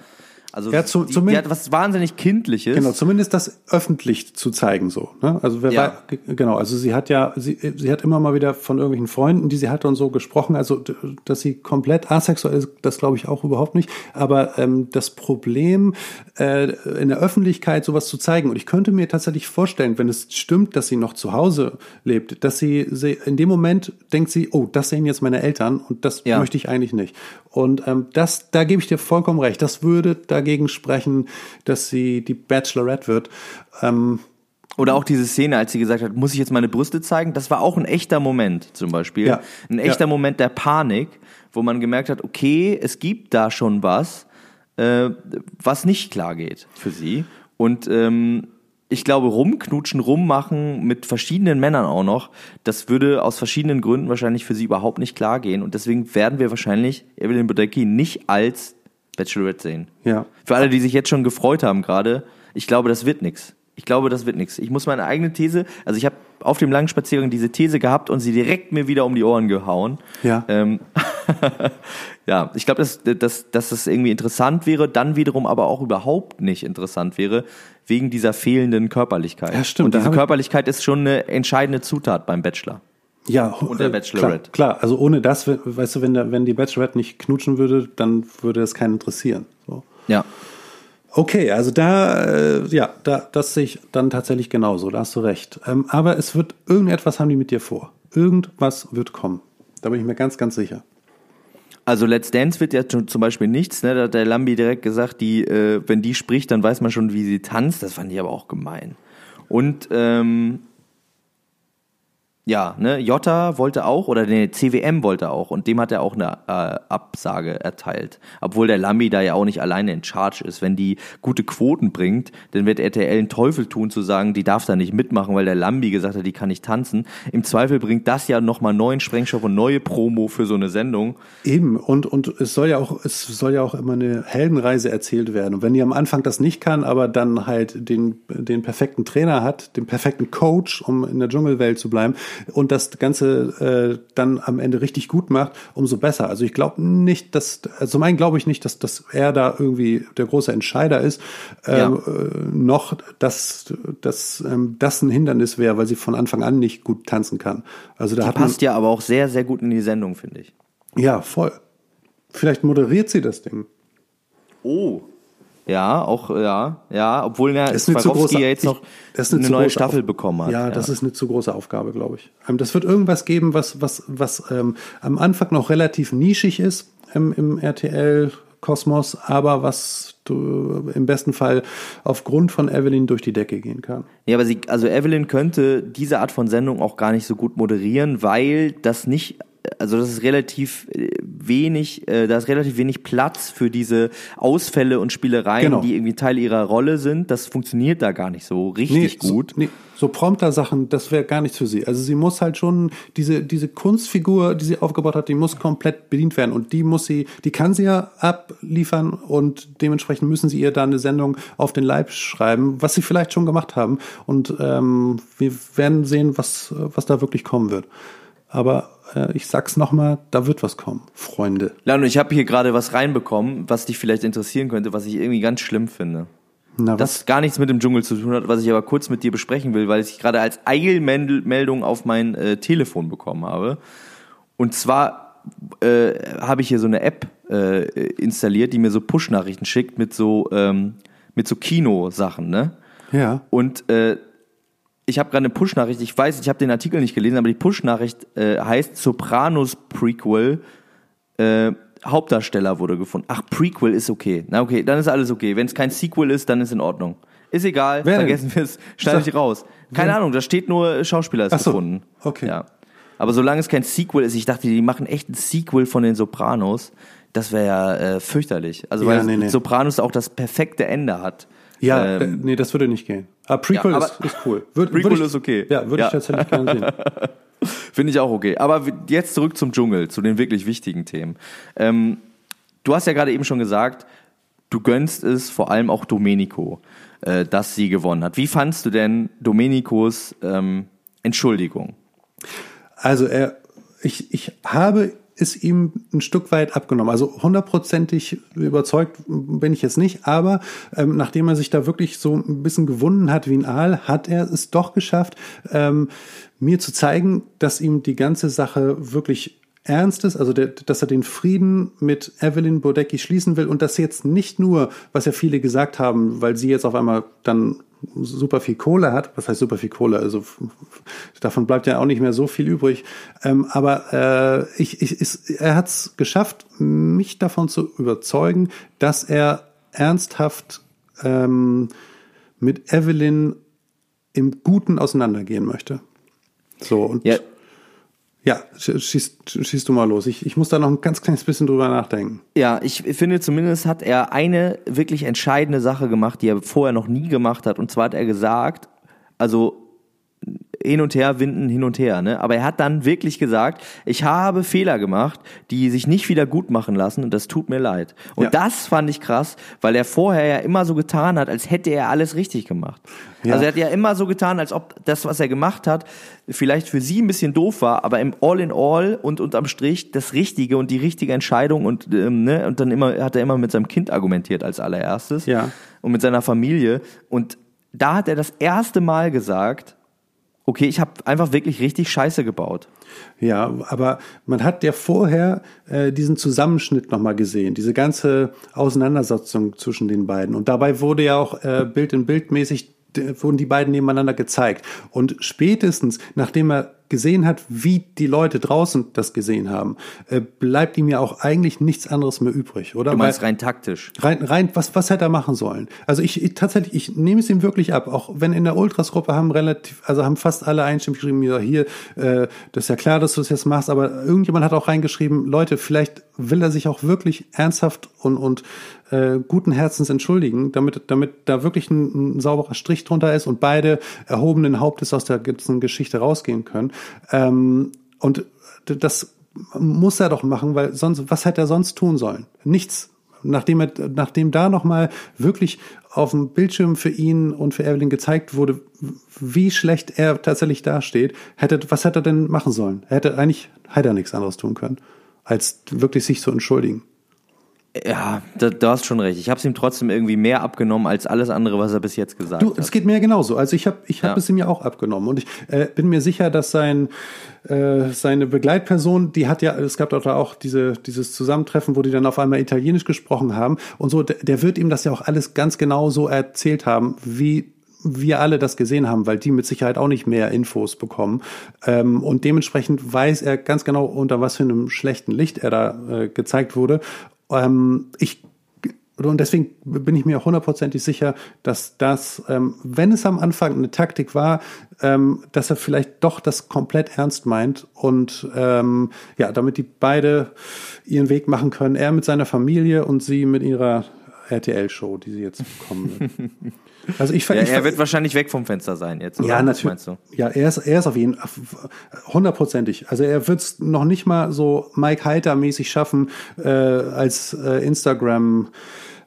Also Ja, zu- die, die hat was wahnsinnig kindliches. Genau, zumindest das öffentlich zu zeigen so. Ne? Also wer Ja. war, genau, also sie hat ja, sie, sie hat immer mal wieder von irgendwelchen Freunden, die sie hatte und so gesprochen. Also dass sie komplett asexuell ist, das glaube ich auch überhaupt nicht. Aber ähm, das Problem äh, in der Öffentlichkeit sowas zu zeigen und ich könnte mir tatsächlich vorstellen, wenn es stimmt, dass sie noch zu Hause lebt, dass sie, sie in dem Moment denkt sie, oh, das sehen jetzt meine Eltern und das Ja. möchte ich eigentlich nicht. Und ähm, das, da gebe ich dir vollkommen recht. Das würde dagegen sprechen, dass sie die Bachelorette wird. Ähm, Oder auch diese Szene, als sie gesagt hat, muss ich jetzt meine Brüste zeigen? Das war auch ein echter Moment zum Beispiel. Ja. Ein echter Ja. Moment der Panik, wo man gemerkt hat, okay, es gibt da schon was, äh, was nicht klar geht für sie. Und ähm, ich glaube, rumknutschen, rummachen mit verschiedenen Männern auch noch, das würde aus verschiedenen Gründen wahrscheinlich für sie überhaupt nicht klar gehen. Und deswegen werden wir wahrscheinlich Evelyn Bodecki nicht als Bachelorette sehen. Ja. Für alle, die sich jetzt schon gefreut haben gerade, ich glaube, das wird nix. Ich glaube, das wird nix. Ich muss meine eigene These, also ich habe auf dem langen Spaziergang diese These gehabt und sie direkt mir wieder um die Ohren gehauen. Ja. Ähm, [LAUGHS] ja, ich glaube, dass, dass, dass das irgendwie interessant wäre, dann wiederum aber auch überhaupt nicht interessant wäre, wegen dieser fehlenden Körperlichkeit. Ja, stimmt, Und diese Körperlichkeit ist schon eine entscheidende Zutat beim Bachelor. Ja, Und der äh, Bachelorette. Klar, klar, also ohne das, we- weißt du, wenn, der, wenn die Bachelorette nicht knutschen würde, dann würde das keinen interessieren. So. Ja. Okay, also da, äh, ja, da, das sehe ich dann tatsächlich genauso, da hast du recht. Ähm, aber es wird, irgendetwas haben die mit dir vor. Irgendwas wird kommen. Da bin ich mir ganz, ganz sicher. Also Let's Dance wird ja zum Beispiel nichts, ne? Da hat der Lambi direkt gesagt, die, äh, wenn die spricht, dann weiß man schon, wie sie tanzt. Das fand ich aber auch gemein. Und ähm, ja, ne, Jota wollte auch, oder nee, CWM wollte auch, und dem hat er auch eine äh, Absage erteilt. Obwohl der Lambi da ja auch nicht alleine in Charge ist. Wenn die gute Quoten bringt, dann wird RTL einen Teufel tun zu sagen, die darf da nicht mitmachen, weil der Lambi gesagt hat, die kann nicht tanzen. Im Zweifel bringt das ja nochmal neuen Sprengstoff und neue Promo für so eine Sendung. Eben, und, und es soll ja auch, es soll ja auch immer eine Heldenreise erzählt werden. Und wenn die am Anfang das nicht kann, aber dann halt den, den perfekten Trainer hat, den perfekten Coach, um in der Dschungelwelt zu bleiben, und das Ganze äh, dann am Ende richtig gut macht, umso besser. Also ich glaube nicht, dass, also zum einen glaube ich nicht, dass, dass er da irgendwie der große Entscheider ist, ähm, äh, noch, dass, dass ähm, das ein Hindernis wäre, weil sie von Anfang an nicht gut tanzen kann. Also da Die hat man, passt ja aber auch sehr, sehr gut in die Sendung, finde ich. ja, voll. Vielleicht moderiert sie das Ding. Oh. Ja, auch, ja, ja, obwohl ja, Das ist eine zu Swarovski ja jetzt noch ich- eine, zu neue Staffel Auf- bekommen hat. Ja, das ist eine zu große Aufgabe, glaube ich. Ähm, das wird irgendwas geben, was, was, was ähm, am Anfang noch relativ nischig ist im, im RTL-Kosmos, aber was du im besten Fall aufgrund von Evelyn durch die Decke gehen kann. Ja, aber sie, also Evelyn könnte diese Art von Sendung auch gar nicht so gut moderieren, weil das nicht, also das ist relativ äh, wenig, äh, da ist relativ wenig Platz für diese Ausfälle und Spielereien, Genau. die irgendwie Teil ihrer Rolle sind. Das funktioniert da gar nicht so richtig gut. So, nee, so Prompter-Sachen, das wäre gar nichts für sie. Also sie muss halt schon, diese, diese Kunstfigur, die sie aufgebaut hat, die muss komplett bedient werden. Und die muss sie, die kann sie ja abliefern und dementsprechend müssen sie ihr da eine Sendung auf den Leib schreiben, was sie vielleicht schon gemacht haben. Und ähm, wir werden sehen, was, was da wirklich kommen wird. Aber äh, ich sag's nochmal, da wird was kommen, Freunde. Lano, ich habe hier gerade was reinbekommen, was dich vielleicht interessieren könnte, was ich irgendwie ganz schlimm finde. Na, Das gar nichts mit dem Dschungel zu tun hat, was ich aber kurz mit dir besprechen will, weil ich gerade als Eilmeldung auf mein äh, Telefon bekommen habe. Und zwar äh, habe ich hier so eine App äh, installiert, die mir so Push-Nachrichten schickt mit so ähm, mit so Kinosachen, ne? Ja. Und äh, ich habe gerade eine Push-Nachricht, ich weiß, ich habe den Artikel nicht gelesen, aber die Push-Nachricht äh, heißt Sopranos Prequel, äh, Hauptdarsteller wurde gefunden. Ach, Prequel ist okay. Na okay, dann ist alles okay. Wenn es kein Sequel ist, dann ist in Ordnung. Ist egal, Wer vergessen wir es, schneide ich raus. Keine Wer? Ahnung, da steht nur Schauspieler ist Ach so, gefunden. okay. Ja. Aber solange es kein Sequel ist, ich dachte, die machen echt ein Sequel von den Sopranos, das wäre ja äh, fürchterlich. Also Ja, weil nee, nee. Sopranos auch das perfekte Ende hat. Ja, Ähm, äh, nee, das würde nicht gehen. Aber Prequel Ja, aber- ist, ist cool. [LAUGHS] Würd, Prequel würd ich, ist okay. Ja, würde Ja. ich tatsächlich gerne sehen. [LAUGHS] Finde ich auch okay. Aber jetzt zurück zum Dschungel, zu den wirklich wichtigen Themen. Ähm, du hast ja gerade eben schon gesagt, du gönnst es vor allem auch Domenico, äh, dass sie gewonnen hat. Wie fandst du denn Domenicos ähm, Entschuldigung? Also er, ich, ich habe es ihm ein Stück weit abgenommen. Also hundertprozentig überzeugt bin ich jetzt nicht, aber ähm, nachdem er sich da wirklich so ein bisschen gewunden hat wie ein Aal, hat er es doch geschafft, ähm, mir zu zeigen, dass ihm die ganze Sache wirklich ernst ist, also der, dass er den Frieden mit Evelyn Bodecki schließen will und das jetzt nicht nur, was ja viele gesagt haben, weil sie jetzt auf einmal dann super viel Kohle hat, was heißt super viel Kohle, also davon bleibt ja auch nicht mehr so viel übrig, ähm, aber äh, ich, ich, ist, er hat es geschafft, mich davon zu überzeugen, dass er ernsthaft ähm, mit Evelyn im Guten auseinandergehen möchte. So, und Ja, ja, sch- schieß, schieß du mal los. Ich, ich muss da noch ein ganz kleines bisschen drüber nachdenken. Ja, ich finde zumindest hat er eine wirklich entscheidende Sache gemacht, die er vorher noch nie gemacht hat. Und zwar hat er gesagt, also hin und her winden, hin und her, ne? Aber er hat dann wirklich gesagt, ich habe Fehler gemacht, die sich nicht wieder gut machen lassen und das tut mir leid. Und Ja. das fand ich krass, weil er vorher ja immer so getan hat, als hätte er alles richtig gemacht. Ja. Also er hat ja immer so getan, als ob das, was er gemacht hat, vielleicht für sie ein bisschen doof war, aber im All in All und unterm Strich das Richtige und die richtige Entscheidung und ähm, ne und dann immer hat er immer mit seinem Kind argumentiert als allererstes Ja. und mit seiner Familie und da hat er das erste Mal gesagt, okay, ich habe einfach wirklich richtig Scheiße gebaut. Ja, aber man hat ja vorher äh, diesen Zusammenschnitt nochmal gesehen, diese ganze Auseinandersetzung zwischen den beiden. Und dabei wurde ja auch äh, Bild in Bild mäßig wurden die beiden nebeneinander gezeigt. Und spätestens, nachdem er gesehen hat, wie die Leute draußen das gesehen haben, äh, bleibt ihm ja auch eigentlich nichts anderes mehr übrig, oder? Du meinst Weil- rein taktisch. Rein, rein, was, was hätte er machen sollen? Also ich, ich tatsächlich, ich nehme es ihm wirklich ab. Auch wenn in der Ultras-Gruppe haben relativ, also haben fast alle einstimmig geschrieben, ja, hier, äh, das ist ja klar, dass du das jetzt machst, aber irgendjemand hat auch reingeschrieben, Leute, vielleicht will er sich auch wirklich ernsthaft und, und äh, guten Herzens entschuldigen, damit, damit da wirklich ein, ein sauberer Strich drunter ist und beide erhobenen Hauptes aus der ganzen Geschichte rausgehen können. Ähm, und das muss er doch machen, weil sonst, was hätte er sonst tun sollen? Nichts. Nachdem er, nachdem da nochmal wirklich auf dem Bildschirm für ihn und für Evelyn gezeigt wurde, wie schlecht er tatsächlich dasteht, hätte, was hätte er denn machen sollen? Er hätte eigentlich, hätte er nichts anderes tun können, als wirklich sich zu entschuldigen. Ja, da, du hast schon recht. Ich habe es ihm trotzdem irgendwie mehr abgenommen als alles andere, was er bis jetzt gesagt Du, hat. es geht mir genauso. Also ich habe ich hab Ja. es ihm ja auch abgenommen und ich äh, bin mir sicher, dass sein äh, seine Begleitperson, die hat ja, es gab dort auch diese dieses Zusammentreffen, wo die dann auf einmal Italienisch gesprochen haben und so. Der, der wird ihm das ja auch alles ganz genau so erzählt haben, wie wir alle das gesehen haben, weil die mit Sicherheit auch nicht mehr Infos bekommen. Ähm, und dementsprechend weiß er ganz genau, unter was für einem schlechten Licht er da äh, gezeigt wurde. Ähm, ich und deswegen bin ich mir auch hundertprozentig sicher, dass das, ähm, wenn es am Anfang eine Taktik war, ähm, dass er vielleicht doch das komplett ernst meint und ähm, ja, damit die beide ihren Weg machen können. Er mit seiner Familie und sie mit ihrer RTL-Show, die sie jetzt bekommen wird. [LAUGHS] Also ich, ja, ich, er wird wahrscheinlich weg vom Fenster sein jetzt. Oder? ja, natürlich. Meinst du? Ja, er ist, er ist auf jeden Fall hundertprozentig. Also er wird es noch nicht mal so Mike Heiter mäßig schaffen äh, als äh, Instagram.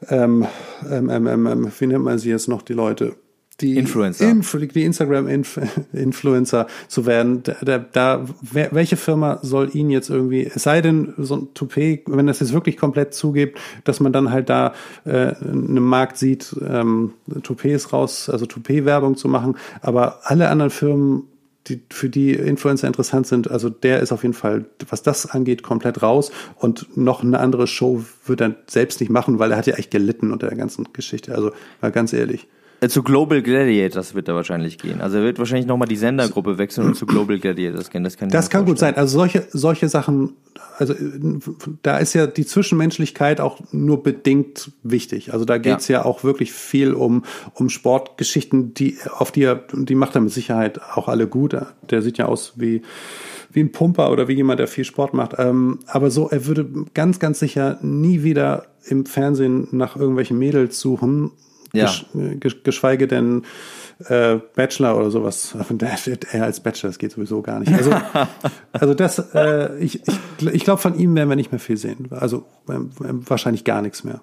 Ähm, ähm, ähm, ähm, wie nennt man sie jetzt noch die Leute? Die Influencer. Influ die Instagram-Influencer [LAUGHS] zu werden. Da, da, da, wer, welche Firma soll ihn jetzt irgendwie, es sei denn, so ein Toupet, wenn das jetzt wirklich komplett zugibt, dass man dann halt da äh, einen Markt sieht, ähm, Toupets raus, also Toupet-Werbung zu machen. Aber alle anderen Firmen, die, für die Influencer interessant sind, also der ist auf jeden Fall, was das angeht, komplett raus. Und noch eine andere Show wird er selbst nicht machen, weil er hat ja echt gelitten unter der ganzen Geschichte. Also mal ganz ehrlich. Äh, zu Global Gladiators wird er wahrscheinlich gehen. Also er wird wahrscheinlich nochmal die Sendergruppe wechseln und zu Global Gladiators gehen. Das kann, Das kann gut sein. Also solche, solche Sachen, also äh, da ist ja die Zwischenmenschlichkeit auch nur bedingt wichtig. Also da geht's ja. auch wirklich viel um, um Sportgeschichten, die, auf die er, die macht er mit Sicherheit auch alle gut. Der sieht ja aus wie, wie ein Pumper oder wie jemand, der viel Sport macht. Ähm, aber so, er würde ganz, ganz sicher nie wieder im Fernsehen nach irgendwelchen Mädels suchen. Ja. Gesch, gesch- geschweige denn äh, Bachelor oder sowas. [LAUGHS] Er als Bachelor, das geht sowieso gar nicht. Also, [LAUGHS] also das, äh, ich, ich, ich glaube, von ihm werden wir nicht mehr viel sehen. Also ähm, wahrscheinlich gar nichts mehr.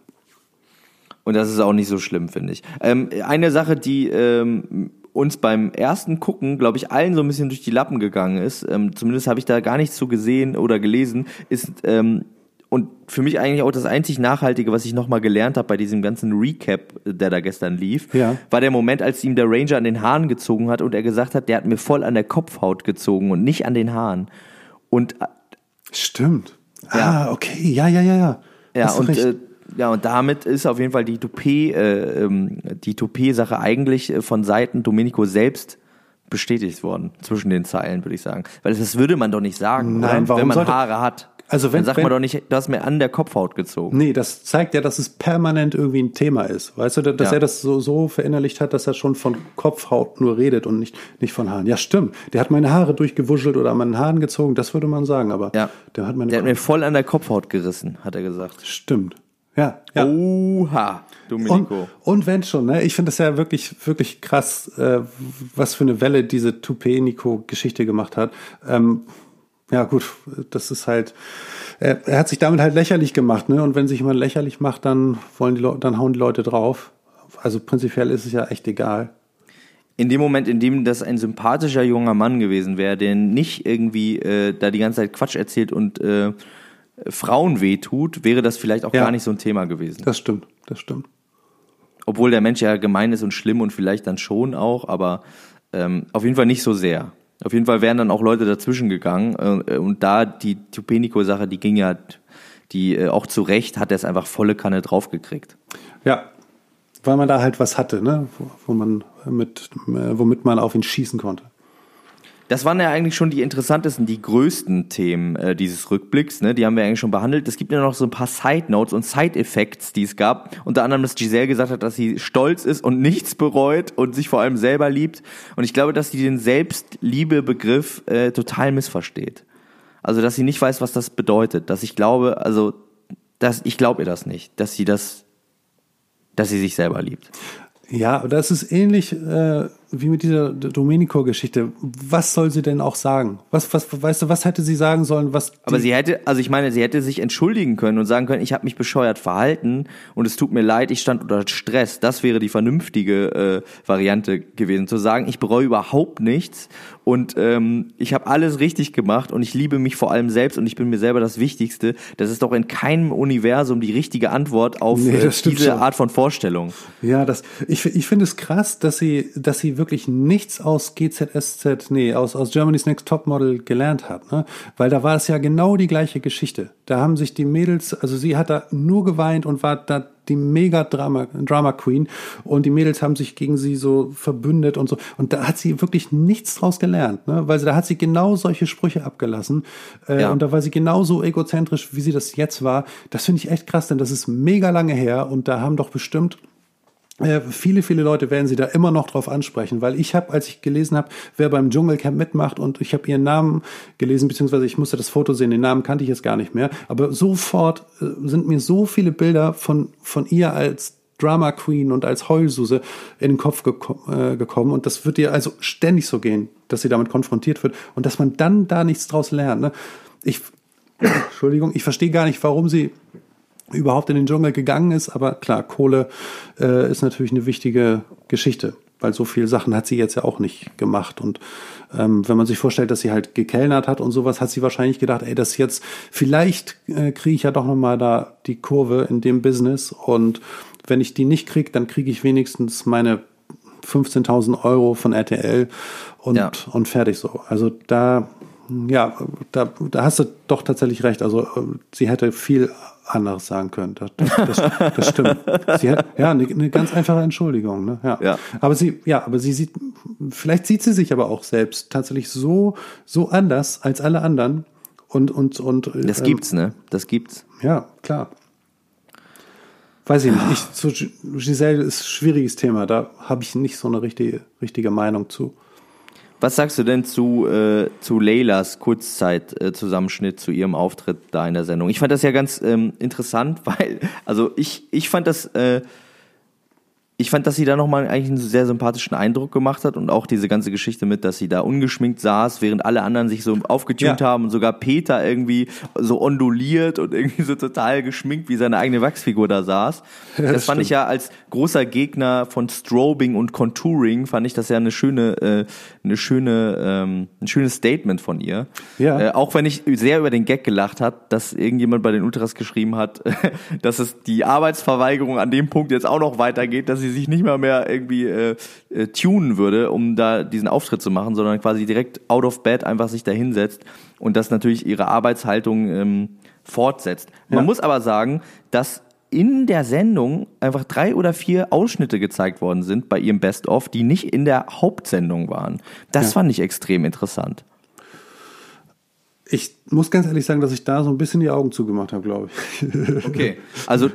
Und das ist auch nicht so schlimm, finde ich. Ähm, eine Sache, die ähm, uns beim ersten Gucken, glaube ich, allen so ein bisschen durch die Lappen gegangen ist, ähm, zumindest habe ich da gar nichts zu gesehen oder gelesen, ist ähm, und für mich eigentlich auch das einzig Nachhaltige, was ich nochmal gelernt habe bei diesem ganzen Recap, der da gestern lief, Ja. war der Moment, als ihm der Ranger an den Haaren gezogen hat und er gesagt hat, der hat mir voll an der Kopfhaut gezogen und nicht an den Haaren. Und äh, Stimmt. Ja. Ah, okay. Ja, ja, ja, ja. Ja, Hast und, äh, ja, und damit ist auf jeden Fall die Toupet, äh, ähm, die Toupet-Sache eigentlich äh, von Seiten Domenico selbst bestätigt worden, zwischen den Zeilen, würde ich sagen. Weil das würde man doch nicht sagen, Nein, oder? wenn man sollte- Haare hat. Also wenn- Dann sagt wenn- man doch nicht, du hast mir an der Kopfhaut gezogen. Nee, das zeigt ja, dass es permanent irgendwie ein Thema ist. Weißt du, dass Ja. er das so, so verinnerlicht hat, dass er schon von Kopfhaut nur redet und nicht, nicht von Haaren. Ja, stimmt. Der hat meine Haare durchgewuschelt oder an meinen Haaren gezogen, das würde man sagen, aber Ja. der hat meine Der hat mir voll an der Kopfhaut gerissen, hat er gesagt. Stimmt. Ja, ja. Oha, Und, Domenico. und wenn schon, ne? Ich finde das ja wirklich, wirklich krass, äh, was für eine Welle diese Toupé-Nico-Geschichte gemacht hat. Ähm, ja, gut, das ist halt, er, er hat sich damit halt lächerlich gemacht, ne? Und wenn sich jemand lächerlich macht, dann wollen die Leute, dann hauen die Leute drauf. Also prinzipiell ist es ja echt egal. In dem Moment, in dem das ein sympathischer junger Mann gewesen wäre, der nicht irgendwie äh, da die ganze Zeit Quatsch erzählt und äh, Frauen wehtut, wäre das vielleicht auch Ja. gar nicht so ein Thema gewesen. Das stimmt, das stimmt. Obwohl der Mensch ja gemein ist und schlimm und vielleicht dann schon auch, aber ähm, auf jeden Fall nicht so sehr. Auf jeden Fall wären dann auch Leute dazwischen gegangen äh, und da die Tupenico-Sache, die ging ja, die äh, auch zu Recht hat er es einfach volle Kanne draufgekriegt. Ja, weil man da halt was hatte, ne? Wo, wo man mit, äh, womit man auf ihn schießen konnte. Das waren ja eigentlich schon die interessantesten, die größten Themen äh, dieses Rückblicks. Ne? Die haben wir eigentlich schon behandelt. Es gibt ja noch so ein paar Side Notes und Side Effects, die es gab. Unter anderem, dass Giselle gesagt hat, dass sie stolz ist und nichts bereut und sich vor allem selber liebt. Und ich glaube, dass sie den Selbstliebe-Begriff äh, total missversteht. Also, dass sie nicht weiß, was das bedeutet. Dass ich glaube, also, dass ich glaube ihr das nicht, dass sie das, dass sie sich selber liebt. Ja, das ist ähnlich äh, wie mit dieser Domenico-Geschichte. Was soll sie denn auch sagen? Was, was, weißt du, was hätte sie sagen sollen? Was Aber sie hätte, also ich meine, sie hätte sich entschuldigen können und sagen können, ich habe mich bescheuert verhalten und es tut mir leid, ich stand unter Stress. Das wäre die vernünftige äh, Variante gewesen, zu sagen, ich bereue überhaupt nichts und ähm, ich habe alles richtig gemacht und ich liebe mich vor allem selbst und ich bin mir selber das Wichtigste. Das ist doch in keinem Universum die richtige Antwort auf Nee, äh, diese schon. Art von Vorstellung. Ja, das, ich, ich finde es krass, dass sie, dass sie wirklich nichts aus GZSZ, nee, aus, aus Germany's Next Topmodel gelernt hat, ne? Weil da war es ja genau die gleiche Geschichte. Da haben sich die Mädels, also sie hat da nur geweint und war da die mega Drama, Drama Queen und die Mädels haben sich gegen sie so verbündet und so. Und da hat sie wirklich nichts draus gelernt, ne? Weil sie, da hat sie genau solche Sprüche abgelassen. Äh, Ja. Und da war sie genauso egozentrisch, wie sie das jetzt war. Das finde ich echt krass, denn das ist mega lange her und da haben doch bestimmt äh, viele, viele Leute werden sie da immer noch drauf ansprechen, weil ich habe, als ich gelesen habe, wer beim Dschungelcamp mitmacht und ich habe ihren Namen gelesen, beziehungsweise ich musste das Foto sehen, den Namen kannte ich jetzt gar nicht mehr, aber sofort äh, sind mir so viele Bilder von, von ihr als Drama Queen und als Heulsuse in den Kopf geko äh, gekommen und das wird ihr also ständig so gehen, dass sie damit konfrontiert wird und dass man dann da nichts draus lernt. Ne? Ich, [COUGHS] Entschuldigung, ich verstehe gar nicht, warum sie überhaupt in den Dschungel gegangen ist. Aber klar, Kohle äh, ist natürlich eine wichtige Geschichte, weil so viele Sachen hat sie jetzt ja auch nicht gemacht. Und ähm, wenn man sich vorstellt, dass sie halt gekellnert hat und sowas, hat sie wahrscheinlich gedacht, ey, das jetzt, vielleicht äh, kriege ich ja doch nochmal da die Kurve in dem Business. Und wenn ich die nicht kriege, dann kriege ich wenigstens meine 15.000 Euro von RTL und, Ja. und fertig so. Also da, ja, da, da hast du doch tatsächlich recht. Also äh, sie hätte viel anderes sagen können. Das, das, das, stimmt. Sie hat, ja, eine, eine ganz einfache Entschuldigung. Ne? Ja. Ja. Aber sie, ja, aber sie sieht, vielleicht sieht sie sich aber auch selbst tatsächlich so, so anders als alle anderen. Und, und, und. Das ähm, gibt's, ne? Das gibt's. Ja, klar. Weiß ich nicht. Ich, zu Gi- Giselle ist ein schwieriges Thema. Da habe ich nicht so eine richtige, richtige Meinung zu. Was sagst du denn zu, äh, zu Leylas Kurzzeit-Zusammenschnitt zu ihrem Auftritt da in der Sendung? Ich fand das ja ganz ähm, interessant, [LAUGHS] weil, also ich, ich fand das, äh, ich fand, dass sie da nochmal eigentlich einen sehr sympathischen Eindruck gemacht hat und auch diese ganze Geschichte mit, dass sie da ungeschminkt saß, während alle anderen sich so aufgetunt Ja. haben und sogar Peter irgendwie so onduliert und irgendwie so total geschminkt wie seine eigene Wachsfigur da saß. [LAUGHS] das fand ich ja als großer Gegner von Strobing und Contouring, fand ich das ja eine schöne, äh, eine schöne, ähm, ein schönes Statement von ihr. Ja. Äh, auch wenn ich sehr über den Gag gelacht hat, dass irgendjemand bei den Ultras geschrieben hat, [LAUGHS] dass es die Arbeitsverweigerung an dem Punkt jetzt auch noch weitergeht, dass sie sich nicht mal mehr irgendwie äh, äh, tunen würde, um da diesen Auftritt zu machen, sondern quasi direkt out of bed einfach sich da hinsetzt und das natürlich ihre Arbeitshaltung ähm, fortsetzt. Man Ja. muss aber sagen, dass in der Sendung einfach drei oder vier Ausschnitte gezeigt worden sind bei ihrem Best-of, die nicht in der Hauptsendung waren. Das Ja. fand ich extrem interessant. Ich muss ganz ehrlich sagen, dass ich da so ein bisschen die Augen zugemacht habe, glaube ich. [LAUGHS] Okay. Also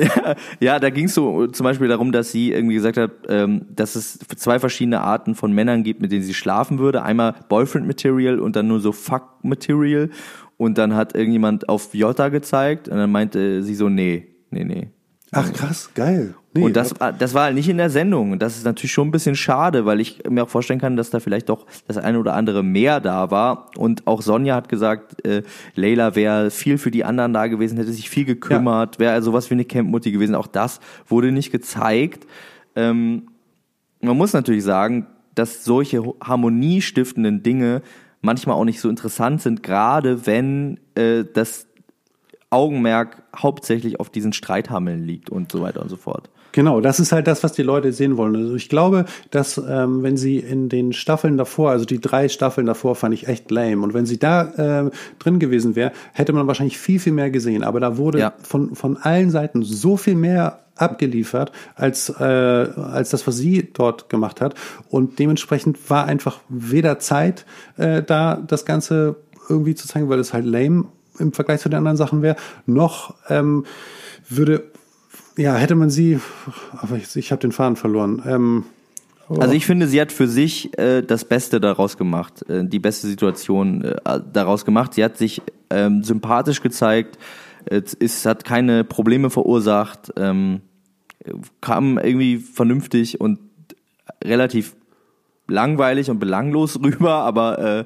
[LAUGHS] ja, da ging es so zum Beispiel darum, dass sie irgendwie gesagt hat, ähm, dass es zwei verschiedene Arten von Männern gibt, mit denen sie schlafen würde. Einmal Boyfriend Material und dann nur so Fuck Material. Und dann hat irgendjemand auf Jota gezeigt und dann meinte sie so, nee, nee, nee. Ach krass, geil. Nee, und das, das war halt nicht in der Sendung. Das ist natürlich schon ein bisschen schade, weil ich mir auch vorstellen kann, dass da vielleicht doch das eine oder andere mehr da war. Und auch Sonja hat gesagt, äh, Leila wäre viel für die anderen da gewesen, hätte sich viel gekümmert, wäre also was wie eine Campmutti gewesen. Auch das wurde nicht gezeigt. Ähm, man muss natürlich sagen, dass solche harmoniestiftenden Dinge manchmal auch nicht so interessant sind, gerade wenn äh, das Augenmerk hauptsächlich auf diesen Streithammeln liegt und so weiter und so fort. Genau, das ist halt das, was die Leute sehen wollen. Also ich glaube, dass ähm, wenn sie in den Staffeln davor, also die drei Staffeln davor, fand ich echt lame. Und wenn sie da äh, drin gewesen wäre, hätte man wahrscheinlich viel, viel mehr gesehen. Aber da wurde Ja. von, von allen Seiten so viel mehr abgeliefert, als, äh, als das, was sie dort gemacht hat. Und dementsprechend war einfach weder Zeit äh, da, das Ganze irgendwie zu zeigen, weil es halt lame im Vergleich zu den anderen Sachen wäre, noch ähm, würde ja, hätte man sie, aber ich, ich habe den Faden verloren. Ähm, Also ich finde, sie hat für sich äh, das Beste daraus gemacht, äh, die beste Situation äh, daraus gemacht. Sie hat sich ähm, sympathisch gezeigt, es hat keine Probleme verursacht, ähm, kam irgendwie vernünftig und relativ langweilig und belanglos [LAUGHS] rüber, aber äh,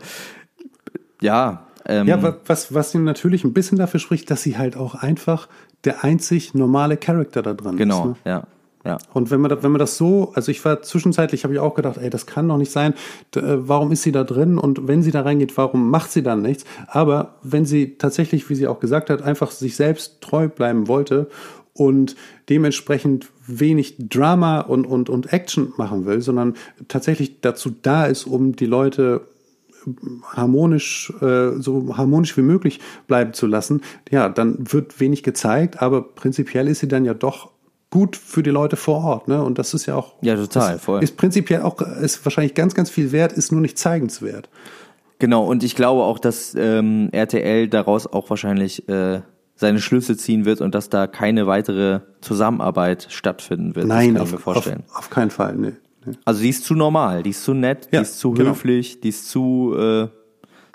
ja. Ähm, ja, wa- was, was ihm natürlich ein bisschen dafür spricht, dass sie halt auch einfach der einzig normale Charakter da dran ist. genau, Ne? ja. Ja. Und wenn man, da, wenn man das so, also ich war zwischenzeitlich, habe ich auch gedacht, ey, das kann doch nicht sein. D äh, warum ist sie da drin? Und wenn sie da reingeht, warum macht sie dann nichts? Aber wenn sie tatsächlich, wie sie auch gesagt hat, einfach sich selbst treu bleiben wollte und dementsprechend wenig Drama und, und, und Action machen will, sondern tatsächlich dazu da ist, um die Leute harmonisch, äh, so harmonisch wie möglich bleiben zu lassen, ja, dann wird wenig gezeigt, aber prinzipiell ist sie dann ja doch gut für die Leute vor Ort, ne? Und das ist ja auch Ja, total, voll. Ist prinzipiell auch ist wahrscheinlich ganz ganz viel wert, ist nur nicht zeigenswert. Genau, und ich glaube auch, dass ähm, RTL daraus auch wahrscheinlich äh, seine Schlüsse ziehen wird und dass da keine weitere Zusammenarbeit stattfinden wird. Nein, auf, auf, vorstellen. auf keinen Fall, nee. Also die ist zu normal, die ist zu nett, Ja, die ist zu genau. höflich, die ist zu äh,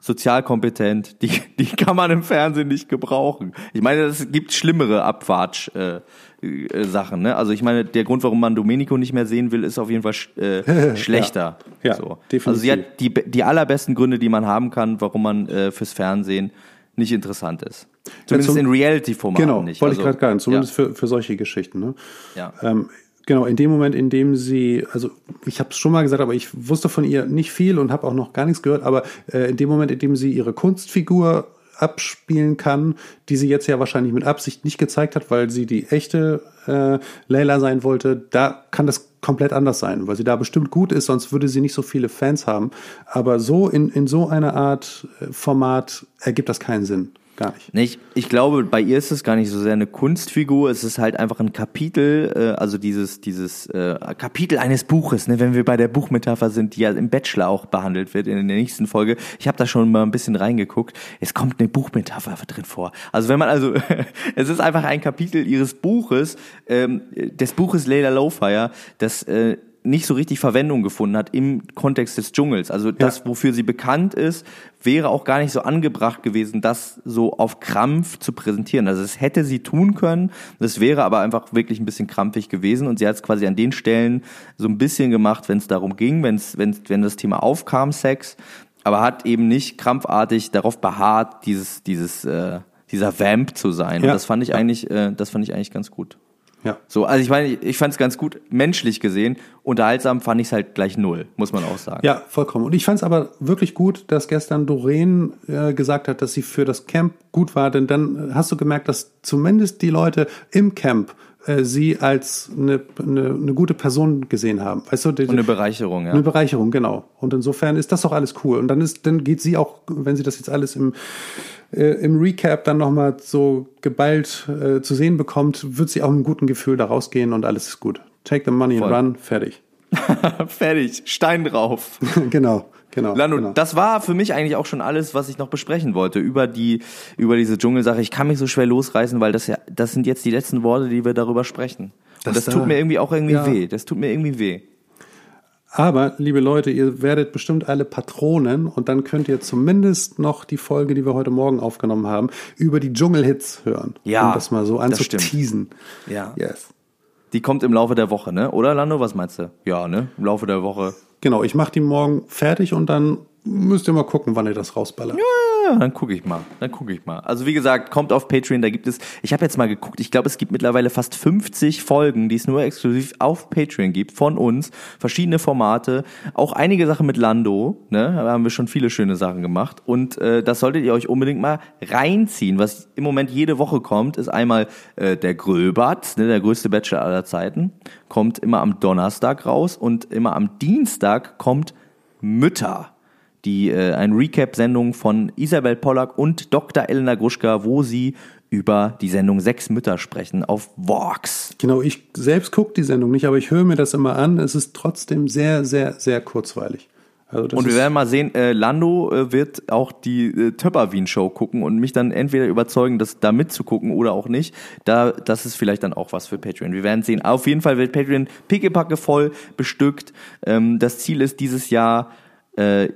sozialkompetent. [LAUGHS] Die, die kann man im Fernsehen nicht gebrauchen. Ich meine, es gibt schlimmere Abwatsch. Äh, äh, Sachen, ne? Also ich meine, der Grund, warum man Domenico nicht mehr sehen will, ist auf jeden Fall sch äh, [LAUGHS] schlechter. Ja, so. definitiv. Also sie hat die, die allerbesten Gründe, die man haben kann, warum man äh, fürs Fernsehen nicht interessant ist. Zumindest zum- in Reality-Formaten Genau, nicht. wollte ich Also, gerade sagen, zumindest ja, für, für solche Geschichten, ne? ja. Ähm, genau, in dem Moment, in dem sie, also ich habe es schon mal gesagt, aber ich wusste von ihr nicht viel und habe auch noch gar nichts gehört, aber äh, in dem Moment, in dem sie ihre Kunstfigur abspielen kann, die sie jetzt ja wahrscheinlich mit Absicht nicht gezeigt hat, weil sie die echte äh, Layla sein wollte, da kann das komplett anders sein, weil sie da bestimmt gut ist, sonst würde sie nicht so viele Fans haben. Aber so in, in so einer Art äh, Format ergibt das keinen Sinn. Gar nicht. Ich, ich glaube, bei ihr ist es gar nicht so sehr eine Kunstfigur, es ist halt einfach ein Kapitel, äh, also dieses, dieses äh, Kapitel eines Buches, ne, wenn wir bei der Buchmetapher sind, die ja im Bachelor auch behandelt wird in der nächsten Folge. Ich habe da schon mal ein bisschen reingeguckt. Es kommt eine Buchmetapher drin vor. Also wenn man also, [LAUGHS] es ist einfach ein Kapitel ihres Buches, ähm, des Buches Layla Lowfire, das äh, nicht so richtig Verwendung gefunden hat im Kontext des Dschungels. Also das, wofür sie bekannt ist, wäre auch gar nicht so angebracht gewesen, das so auf Krampf zu präsentieren. Also es hätte sie tun können, das wäre aber einfach wirklich ein bisschen krampfig gewesen und sie hat es quasi an den Stellen so ein bisschen gemacht, wenn es darum ging, wenn's, wenn, wenn das Thema aufkam, Sex, aber hat eben nicht krampfartig darauf beharrt, dieses, dieses, äh, dieser Vamp zu sein. Ja. Und das fand ich eigentlich, äh, das fand ich eigentlich ganz gut. Ja. So, also ich meine, ich fand es ganz gut, menschlich gesehen. Unterhaltsam fand ich es halt gleich null, muss man auch sagen. Ja, vollkommen. Und ich fand es aber wirklich gut, dass gestern Doreen äh, gesagt hat, dass sie für das Camp gut war, denn dann äh, hast du gemerkt, dass zumindest die Leute im Camp äh, sie als eine, eine, eine gute Person gesehen haben. Weißt du, die, Und eine Bereicherung, ja. Eine Bereicherung, genau. Und insofern ist das doch alles cool. Und dann ist, dann geht sie auch, wenn sie das jetzt alles im, äh, im Recap dann nochmal so geballt äh, zu sehen bekommt, wird sie auch mit einem guten Gefühl da rausgehen und alles ist gut. Take the money Voll. and run, fertig. [LAUGHS] Fertig, Stein drauf. [LAUGHS] genau, genau. Lando, genau. das war für mich eigentlich auch schon alles, was ich noch besprechen wollte über die, über diese Dschungelsache. Ich kann mich so schwer losreißen, weil das ja, das sind jetzt die letzten Worte, die wir darüber sprechen. Und Das das, tut mir irgendwie auch irgendwie ja. weh. Das tut mir irgendwie weh. Aber, liebe Leute, ihr werdet bestimmt alle Patronen und dann könnt ihr zumindest noch die Folge, die wir heute Morgen aufgenommen haben, über die Dschungelhits hören. Ja, Um das mal so das anzuteasen. Ja. Yes. Die kommt im Laufe der Woche, ne? Oder Lando, was meinst du? Ja, ne? Im Laufe der Woche. Genau, ich mache die morgen fertig und dann müsst ihr mal gucken, wann ihr das rausballert. Ja, dann gucke ich mal. Dann gucke ich mal. Also wie gesagt, kommt auf Patreon, da gibt es, ich habe jetzt mal geguckt, ich glaube, es gibt mittlerweile fast 50 Folgen, die es nur exklusiv auf Patreon gibt, von uns, verschiedene Formate, auch einige Sachen mit Lando, ne, da haben wir schon viele schöne Sachen gemacht und äh, das solltet ihr euch unbedingt mal reinziehen. Was im Moment jede Woche kommt, ist einmal äh, der Gröbert, ne, der größte Bachelor aller Zeiten, kommt immer am Donnerstag raus und immer am Dienstag kommt Mütter die äh, eine Recap-Sendung von Isabel Pollack und Dr. Elena Gruschka, wo sie über die Sendung Sechs Mütter sprechen auf Vox. Genau, ich selbst gucke die Sendung nicht, aber ich höre mir das immer an. Es ist trotzdem sehr, sehr, sehr kurzweilig. Also das Und wir werden mal sehen, äh, Lando äh, wird auch die äh, Töpperwien-Show gucken und mich dann entweder überzeugen, das da mitzugucken oder auch nicht. Da, das ist vielleicht dann auch was für Patreon. Wir werden sehen. Auf jeden Fall wird Patreon pickepacke voll bestückt. Ähm, das Ziel ist dieses Jahr, äh,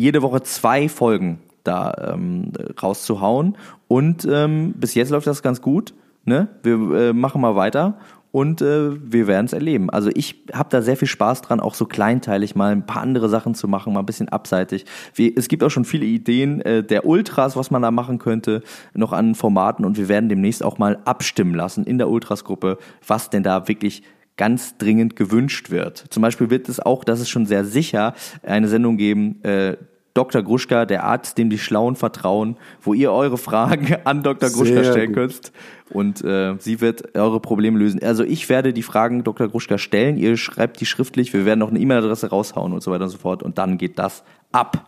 jede Woche zwei Folgen da ähm, rauszuhauen. Und ähm, bis jetzt läuft das ganz gut. Ne? Wir äh, machen mal weiter und äh, wir werden es erleben. Also ich habe da sehr viel Spaß dran, auch so kleinteilig mal ein paar andere Sachen zu machen, mal ein bisschen abseitig. Wir, es gibt auch schon viele Ideen äh, der Ultras, was man da machen könnte, noch an Formaten und wir werden demnächst auch mal abstimmen lassen in der Ultras-Gruppe, was denn da wirklich ganz dringend gewünscht wird. Zum Beispiel wird es auch, das ist schon sehr sicher, eine Sendung geben, äh, Dr. Gruschka, der Arzt, dem die Schlauen vertrauen, wo ihr eure Fragen [LAUGHS] an Dr. Gruschka Sehr stellen könnt und äh, sie wird eure Probleme lösen. Also ich werde die Fragen Dr. Gruschka stellen, ihr schreibt die schriftlich, wir werden noch eine E-Mail-Adresse raushauen und so weiter und so fort und dann geht das ab.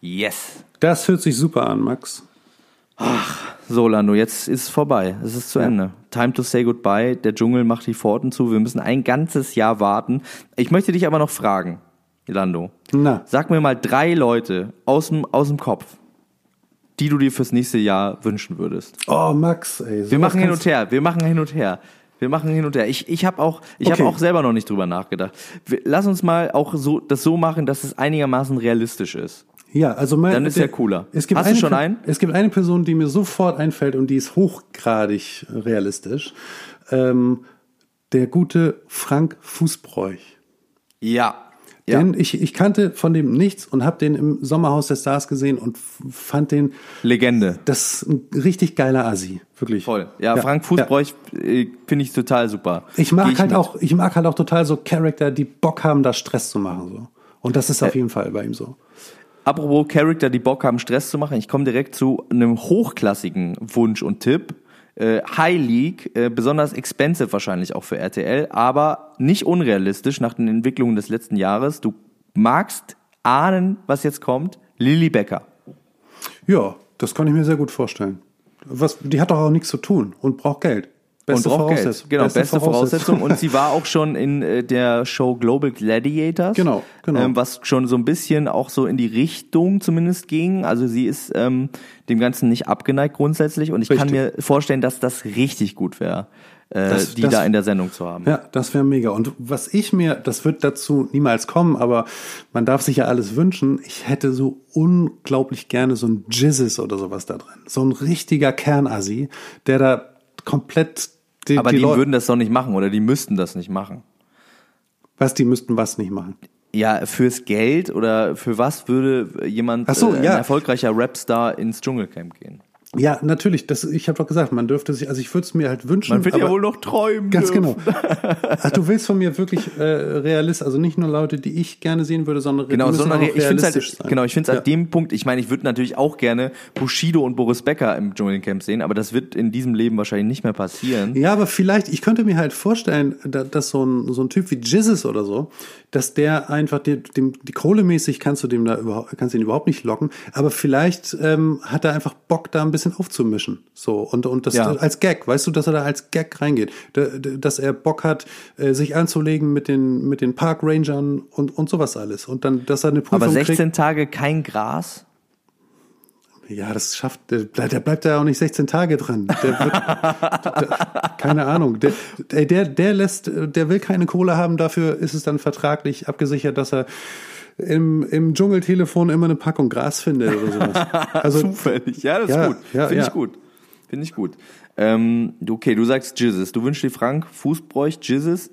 Yes. das hört sich super an, Max. So, Lando, jetzt ist es vorbei. Es ist zu Ende. Time to say goodbye. Der Dschungel macht die Pforten zu. Wir müssen ein ganzes Jahr warten. Ich möchte dich aber noch fragen, Lando. Na. Sag mir mal drei Leute aus dem, aus dem Kopf, die du dir fürs nächste Jahr wünschen würdest. Oh, Max, ey. Wir machen hin und her. Wir machen hin und her. Wir machen hin und her. Ich, ich habe auch, ich Okay. habe auch selber noch nicht drüber nachgedacht. Wir, lass uns mal auch so das so machen, dass es einigermaßen realistisch ist. Ja, also mein, Dann ist ja cooler. Es gibt Hast du eine, schon Per- einen? Es gibt eine Person, die mir sofort einfällt und die ist hochgradig realistisch. Ähm, der gute Frank Fußbräuch. Ja. Ja. Den ich, ich kannte von dem nichts und habe den im Sommerhaus der Stars gesehen und fand den, Legende. das ist ein richtig geiler Assi, wirklich. Voll. Ja, Frank ja. Fußbräuch äh, finde ich total super. Ich mag halt mit. auch, ich mag halt auch total so Charakter, die Bock haben, da Stress zu machen so. Und das ist Äh, auf jeden Fall bei ihm so. Apropos Charakter, die Bock haben, Stress zu machen, ich komme direkt zu einem hochklassigen Wunsch und Tipp. Äh, High League, äh, besonders expensive wahrscheinlich auch für RTL, aber nicht unrealistisch nach den Entwicklungen des letzten Jahres. Du magst ahnen, was jetzt kommt. Lilly Becker. Ja, das kann ich mir sehr gut vorstellen. Was, die hat doch auch nichts zu tun und braucht Geld. Beste und. Voraussetzung. Genau, beste, Voraussetzung. Und sie war auch schon in äh, der Show Global Gladiators. Genau, genau. Ähm, was schon so ein bisschen auch so in die Richtung zumindest ging. Also sie ist ähm, dem Ganzen nicht abgeneigt grundsätzlich. Und ich kann Richtig. mir vorstellen, dass das richtig gut wäre, äh, Das- die das- da in der Sendung zu haben. Ja, das wäre mega. Und was ich mir, das wird dazu niemals kommen, aber man darf sich ja alles wünschen. Ich hätte so unglaublich gerne so ein Jizzes oder sowas da drin. So ein richtiger Kernassi, der da komplett die, Aber die die, würden das doch nicht machen oder die müssten das nicht machen. was, die müssten was nicht machen. Ja, fürs Geld oder für was würde jemand, so, äh, ein ja. erfolgreicher Rapstar ins Dschungelcamp gehen? Ja, natürlich. Das, ich habe doch gesagt, man dürfte sich, also ich würde es mir halt wünschen. Man wird ja wohl noch träumen. Ganz dürfen. genau. Ach, du willst von mir wirklich äh, Realist, also nicht nur Leute, die ich gerne sehen würde, sondern Genau, sondern auch ich finde realistisch halt, sein. genau, ich finde es Ja. an dem Punkt, ich meine, ich würde natürlich auch gerne Bushido und Boris Becker im Dschungelcamp sehen, aber das wird in diesem Leben wahrscheinlich nicht mehr passieren. Ja, aber vielleicht, ich könnte mir halt vorstellen, da- dass so ein, so ein Typ wie Jizzes oder so, dass der einfach, die, dem, die kohlemäßig kannst du dem da überhaupt, kannst du ihn überhaupt nicht locken, aber vielleicht ähm, hat er einfach Bock, da ein bisschen aufzumischen. So, und, und das Ja. als Gag, weißt du, dass er da als Gag reingeht. Da, da- dass er Bock hat, äh, sich anzulegen mit den, mit den Parkrangern und, und sowas alles. Und dann, dass er eine Prüfung Aber 16 kriegt. Tage kein Gras? Ja, das schafft, der, bleibt- der bleibt da auch nicht 16 Tage dran. Der wird, der, keine Ahnung. Der, der, der lässt, der will keine Kohle haben, dafür ist es dann vertraglich abgesichert, dass er im, im Dschungeltelefon immer eine Packung Gras findet oder sowas. [LAUGHS] Also, Zufällig. Ja, das Ja, ist gut. ja, Finde ja. ich gut. Finde ich gut. Ähm, okay, du sagst Jizzes. Du wünschst dir Frank Fußbräuch, Jizzes.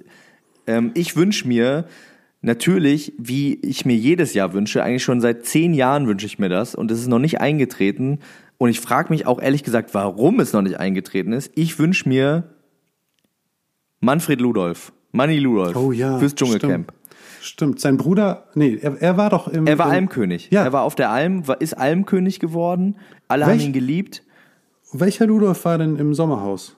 Ähm, ich wünsche mir natürlich, wie ich mir jedes Jahr wünsche, eigentlich schon seit zehn Jahren wünsche ich mir das und es ist noch nicht eingetreten. Und ich frage mich auch ehrlich gesagt, warum es noch nicht eingetreten ist. Ich wünsche mir Manfred Ludolf, Manni Ludolf oh ja. fürs Dschungelcamp. Stimmt. Stimmt. Sein Bruder, nee, er, er war doch im. Er war im, Almkönig. Ja. Er war auf der Alm, war, ist Almkönig geworden. Alle Welch- haben ihn geliebt. Welcher Ludolf war denn im Sommerhaus?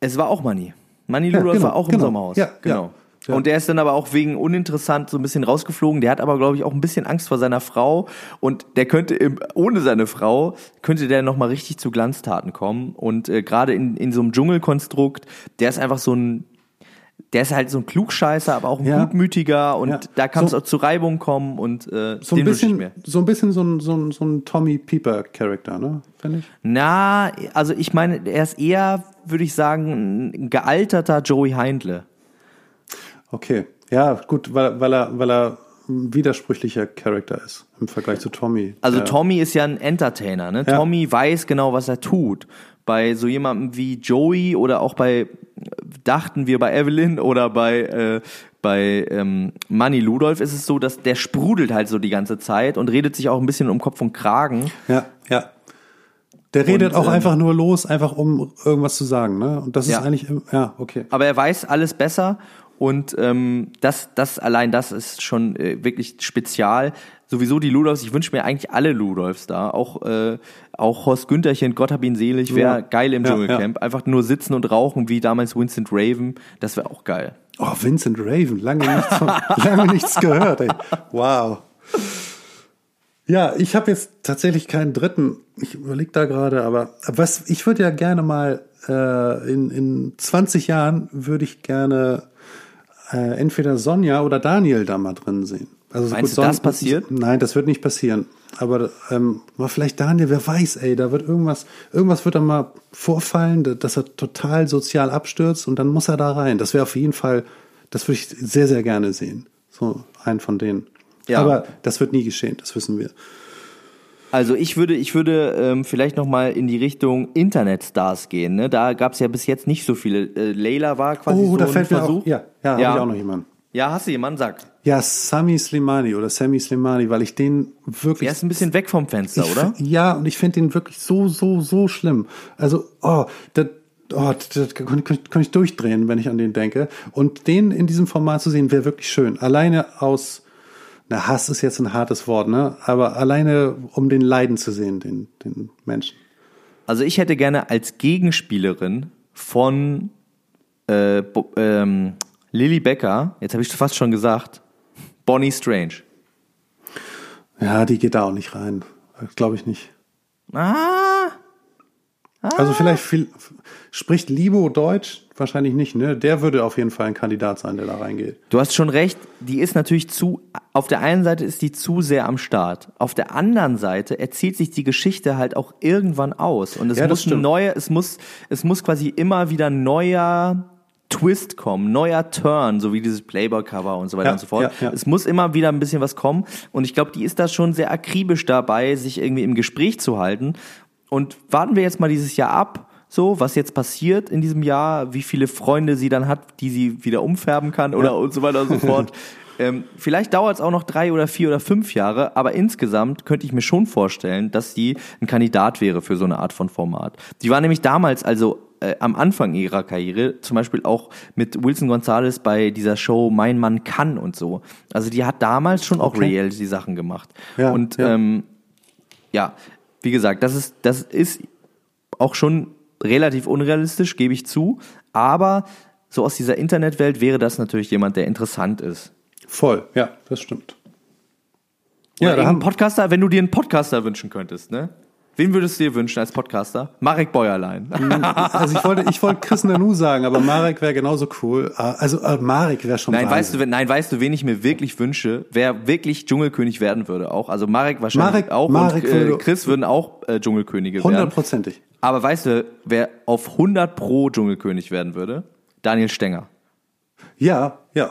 Es war auch Manni. Manni Ja, Ludolf genau, war auch im genau. Sommerhaus. Ja, genau. ja, ja. Und der ist dann aber auch wegen uninteressant so ein bisschen rausgeflogen. Der hat aber, glaube ich, auch ein bisschen Angst vor seiner Frau. Und der könnte im, ohne seine Frau, könnte der nochmal richtig zu Glanztaten kommen. Und äh, gerade in, in so einem Dschungelkonstrukt, der ist einfach so ein, der ist halt so ein Klugscheißer, aber auch ein Ja. Gutmütiger. Und Ja. da kann es So- auch zu Reibung kommen. Und äh, So ein bisschen, so ein bisschen so ein, so ein, so ein Tommy Pieper-Charakter, ne? Finde ich. Na, also ich meine, er ist eher, würde ich sagen, ein gealterter Joey Heindle. Okay. Ja, gut, weil, weil er, weil er ein widersprüchlicher Charakter ist im Vergleich zu Tommy. Also Ja. Tommy ist ja ein Entertainer, ne? Ja. Tommy weiß genau, was er tut. Bei so jemandem wie Joey oder auch bei, dachten wir bei Evelyn oder bei, äh, bei ähm, Manny Ludolf ist es so, dass der sprudelt halt so die ganze Zeit und redet sich auch ein bisschen um Kopf und Kragen. Ja, ja. Der redet Und, auch ähm, einfach nur los, einfach um irgendwas zu sagen, ne? Und das Ja. ist eigentlich, ja, okay. Aber er weiß alles besser und ähm, das, das allein das ist schon äh, wirklich spezial. Sowieso die Ludolfs, ich wünsche mir eigentlich alle Ludolfs da. Auch, äh, auch Horst Güntherchen, Gott hab ihn selig, wäre Ja. geil im Ja, Dschungelcamp. Einfach nur sitzen und rauchen, wie damals Vincent Raven. Das wäre auch geil. Oh, Vincent Raven, lange nichts, von, [LAUGHS] lange nichts gehört, ey. Wow. Ja, ich habe jetzt tatsächlich keinen dritten. Ich überlege da gerade, aber was ich würde ja gerne mal äh, in, in 20 Jahren würde ich gerne äh, entweder Sonja oder Daniel da mal drin sehen. Also so Meinst gut, du, das passiert? Nein, das wird nicht passieren. Aber, ähm, aber vielleicht Daniel, wer weiß, ey, da wird irgendwas, irgendwas wird da mal vorfallen, dass er total sozial abstürzt und dann muss er da rein. Das wäre auf jeden Fall, das würde ich sehr, sehr gerne sehen. So einen von denen. Ja. Aber das wird nie geschehen, das wissen wir. Also ich würde, ich würde ähm, vielleicht noch mal in die Richtung Internetstars gehen. Ne? Da gab es ja bis jetzt nicht so viele. Äh, Leila war quasi Oh, so da ein fällt mir Versuch. auch, ja, ja, Ja. habe ich auch noch jemanden. Ja, hast du jemanden? Sag. Ja, Sami Slimani oder Sammy Slimani, weil ich den wirklich. Er ist ein bisschen weg vom Fenster, Ich oder? Ja, und ich finde den wirklich so, so, so schlimm. Also, oh, das, oh, das, kann, kann ich durchdrehen, wenn ich an den denke. Und den in diesem Format zu sehen, wäre wirklich schön. Alleine aus, na, Hass ist jetzt ein hartes Wort, ne? Aber alleine, um den Leiden zu sehen, den, den Menschen. Also ich hätte gerne als Gegenspielerin von äh, ähm, Lily Becker, jetzt habe ich fast schon gesagt, Bonnie Strange. Ja, die geht da auch nicht rein. Glaube ich nicht. Ah, Also vielleicht viel, spricht Libo Deutsch? Wahrscheinlich nicht, ne? Der würde auf jeden Fall ein Kandidat sein, der da reingeht. Du hast schon recht, die ist natürlich zu, auf der einen Seite ist die zu sehr am Start. Auf der anderen Seite erzählt sich die Geschichte halt auch irgendwann aus. Und es Ja, muss ein neuer, es muss, es muss quasi immer wieder neuer Twist kommen, neuer Turn, so wie dieses Playboy-Cover und so weiter Ja, und so fort. ja, ja. Es muss immer wieder ein bisschen was kommen. Und ich glaube, die ist da schon sehr akribisch dabei, sich irgendwie im Gespräch zu halten. Und warten wir jetzt mal dieses Jahr ab, so, was jetzt passiert in diesem Jahr, wie viele Freunde sie dann hat, die sie wieder umfärben kann oder [LAUGHS] und so weiter und so fort. Ähm, vielleicht dauert es auch noch drei oder vier oder fünf Jahre, aber insgesamt könnte ich mir schon vorstellen, dass sie ein Kandidat wäre für so eine Art von Format. Die war nämlich damals, also äh, am Anfang ihrer Karriere, zum Beispiel auch mit Wilson Gonzalez bei dieser Show Mein Mann kann und so. Also die hat damals schon auch Okay. Reality-Sachen gemacht. Ja, und ja. Ähm, ja, wie gesagt, das ist, das ist auch schon relativ unrealistisch, gebe ich zu. Aber so aus dieser Internetwelt wäre das natürlich jemand, der interessant ist. Voll, ja, das stimmt. Ja, Ja, da haben- Podcaster, wenn du dir einen Podcaster wünschen könntest, ne? Wen würdest du dir wünschen als Podcaster? Marek Bäuerlein. Also ich wollte, ich wollte Chris Nanu sagen, aber Marek wäre genauso cool. Ah, Also äh, Marek wäre schon Nein, weißt Wahnsinn. du, wen- nein, weißt du, wen ich mir wirklich wünsche, wer wirklich Dschungelkönig werden würde auch. Also Marek wahrscheinlich Marek- auch Marek und äh, Chris würden auch äh, Dschungelkönige werden. Hundertprozentig. Aber weißt du, wer auf 100 pro Dschungelkönig werden würde? Daniel Stenger. Ja, ja.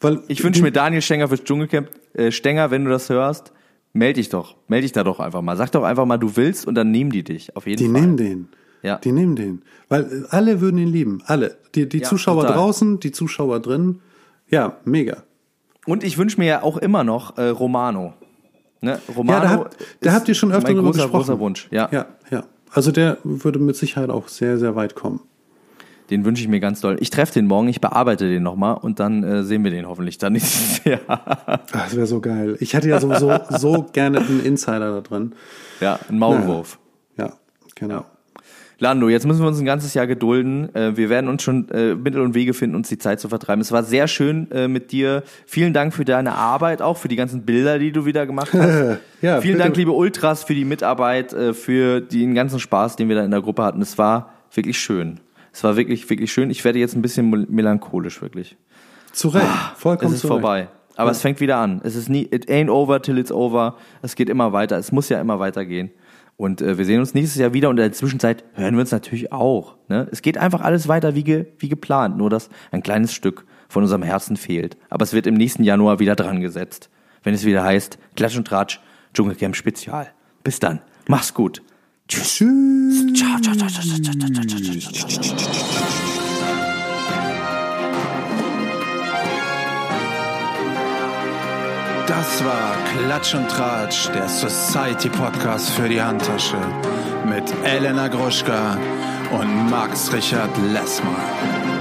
Weil Ich wünsche mir Daniel Stenger fürs Dschungelcamp. Äh, Stenger, wenn du das hörst, meld dich doch. Meld dich da doch einfach mal. Sag doch einfach mal, du willst und dann nehmen die dich. Auf jeden die Fall. nehmen den. Ja. Die nehmen den. Weil äh, alle würden ihn lieben. Alle. Die, die Ja, Zuschauer total. draußen, die Zuschauer drin. Ja, mega. Und ich wünsche mir ja auch immer noch äh, Romano. Ne? Romano Ja, da habt, da habt ihr schon öfter mein drüber großer, gesprochen. großer Wunsch. Ja, ja, ja. Also der würde mit Sicherheit auch sehr, sehr weit kommen. Den wünsche ich mir ganz doll. Ich treffe den morgen, ich bearbeite den nochmal und dann äh, sehen wir den hoffentlich dann nächstes [LAUGHS] Jahr. Ah, Das wäre so geil. Ich hätte ja sowieso [LAUGHS] so gerne einen Insider da drin. ja, ein Maulwurf. Ja, genau. Lando, jetzt müssen wir uns ein ganzes Jahr gedulden. Äh, Wir werden uns schon äh, Mittel und Wege finden, uns die Zeit zu vertreiben. Es war sehr schön äh, mit dir. Vielen Dank für deine Arbeit, auch für die ganzen Bilder, die du wieder gemacht hast. [LAUGHS] Ja, Vielen bitte. Dank, liebe Ultras, für die Mitarbeit, für den ganzen Spaß, den wir da in der Gruppe hatten. Es war wirklich schön. Es war wirklich, wirklich schön. Ich werde jetzt ein bisschen mel- melancholisch, wirklich. Zu Recht. Vollkommen Ah, Es ist Recht. vorbei. Aber es fängt wieder an. Es ist nie, it ain't over till it's over. Es geht immer weiter. Es muss ja immer weitergehen. Und äh, wir sehen uns nächstes Jahr wieder und in der Zwischenzeit hören wir uns natürlich auch. Ne? Es geht einfach alles weiter wie, ge, wie geplant, nur dass ein kleines Stück von unserem Herzen fehlt. Aber es wird im nächsten Januar wieder dran gesetzt, wenn es wieder heißt Klatsch und Tratsch Dschungelcamp Spezial. Bis dann. Mach's gut. Tschüss. Tschüss. Ciao, ciao, ciao, ciao, ciao, ciao, ciao, ciao, ciao, ciao. Das war Klatsch und Tratsch, der Society Podcast für die Handtasche mit Elena Gruschka und Max Richard Lessmann.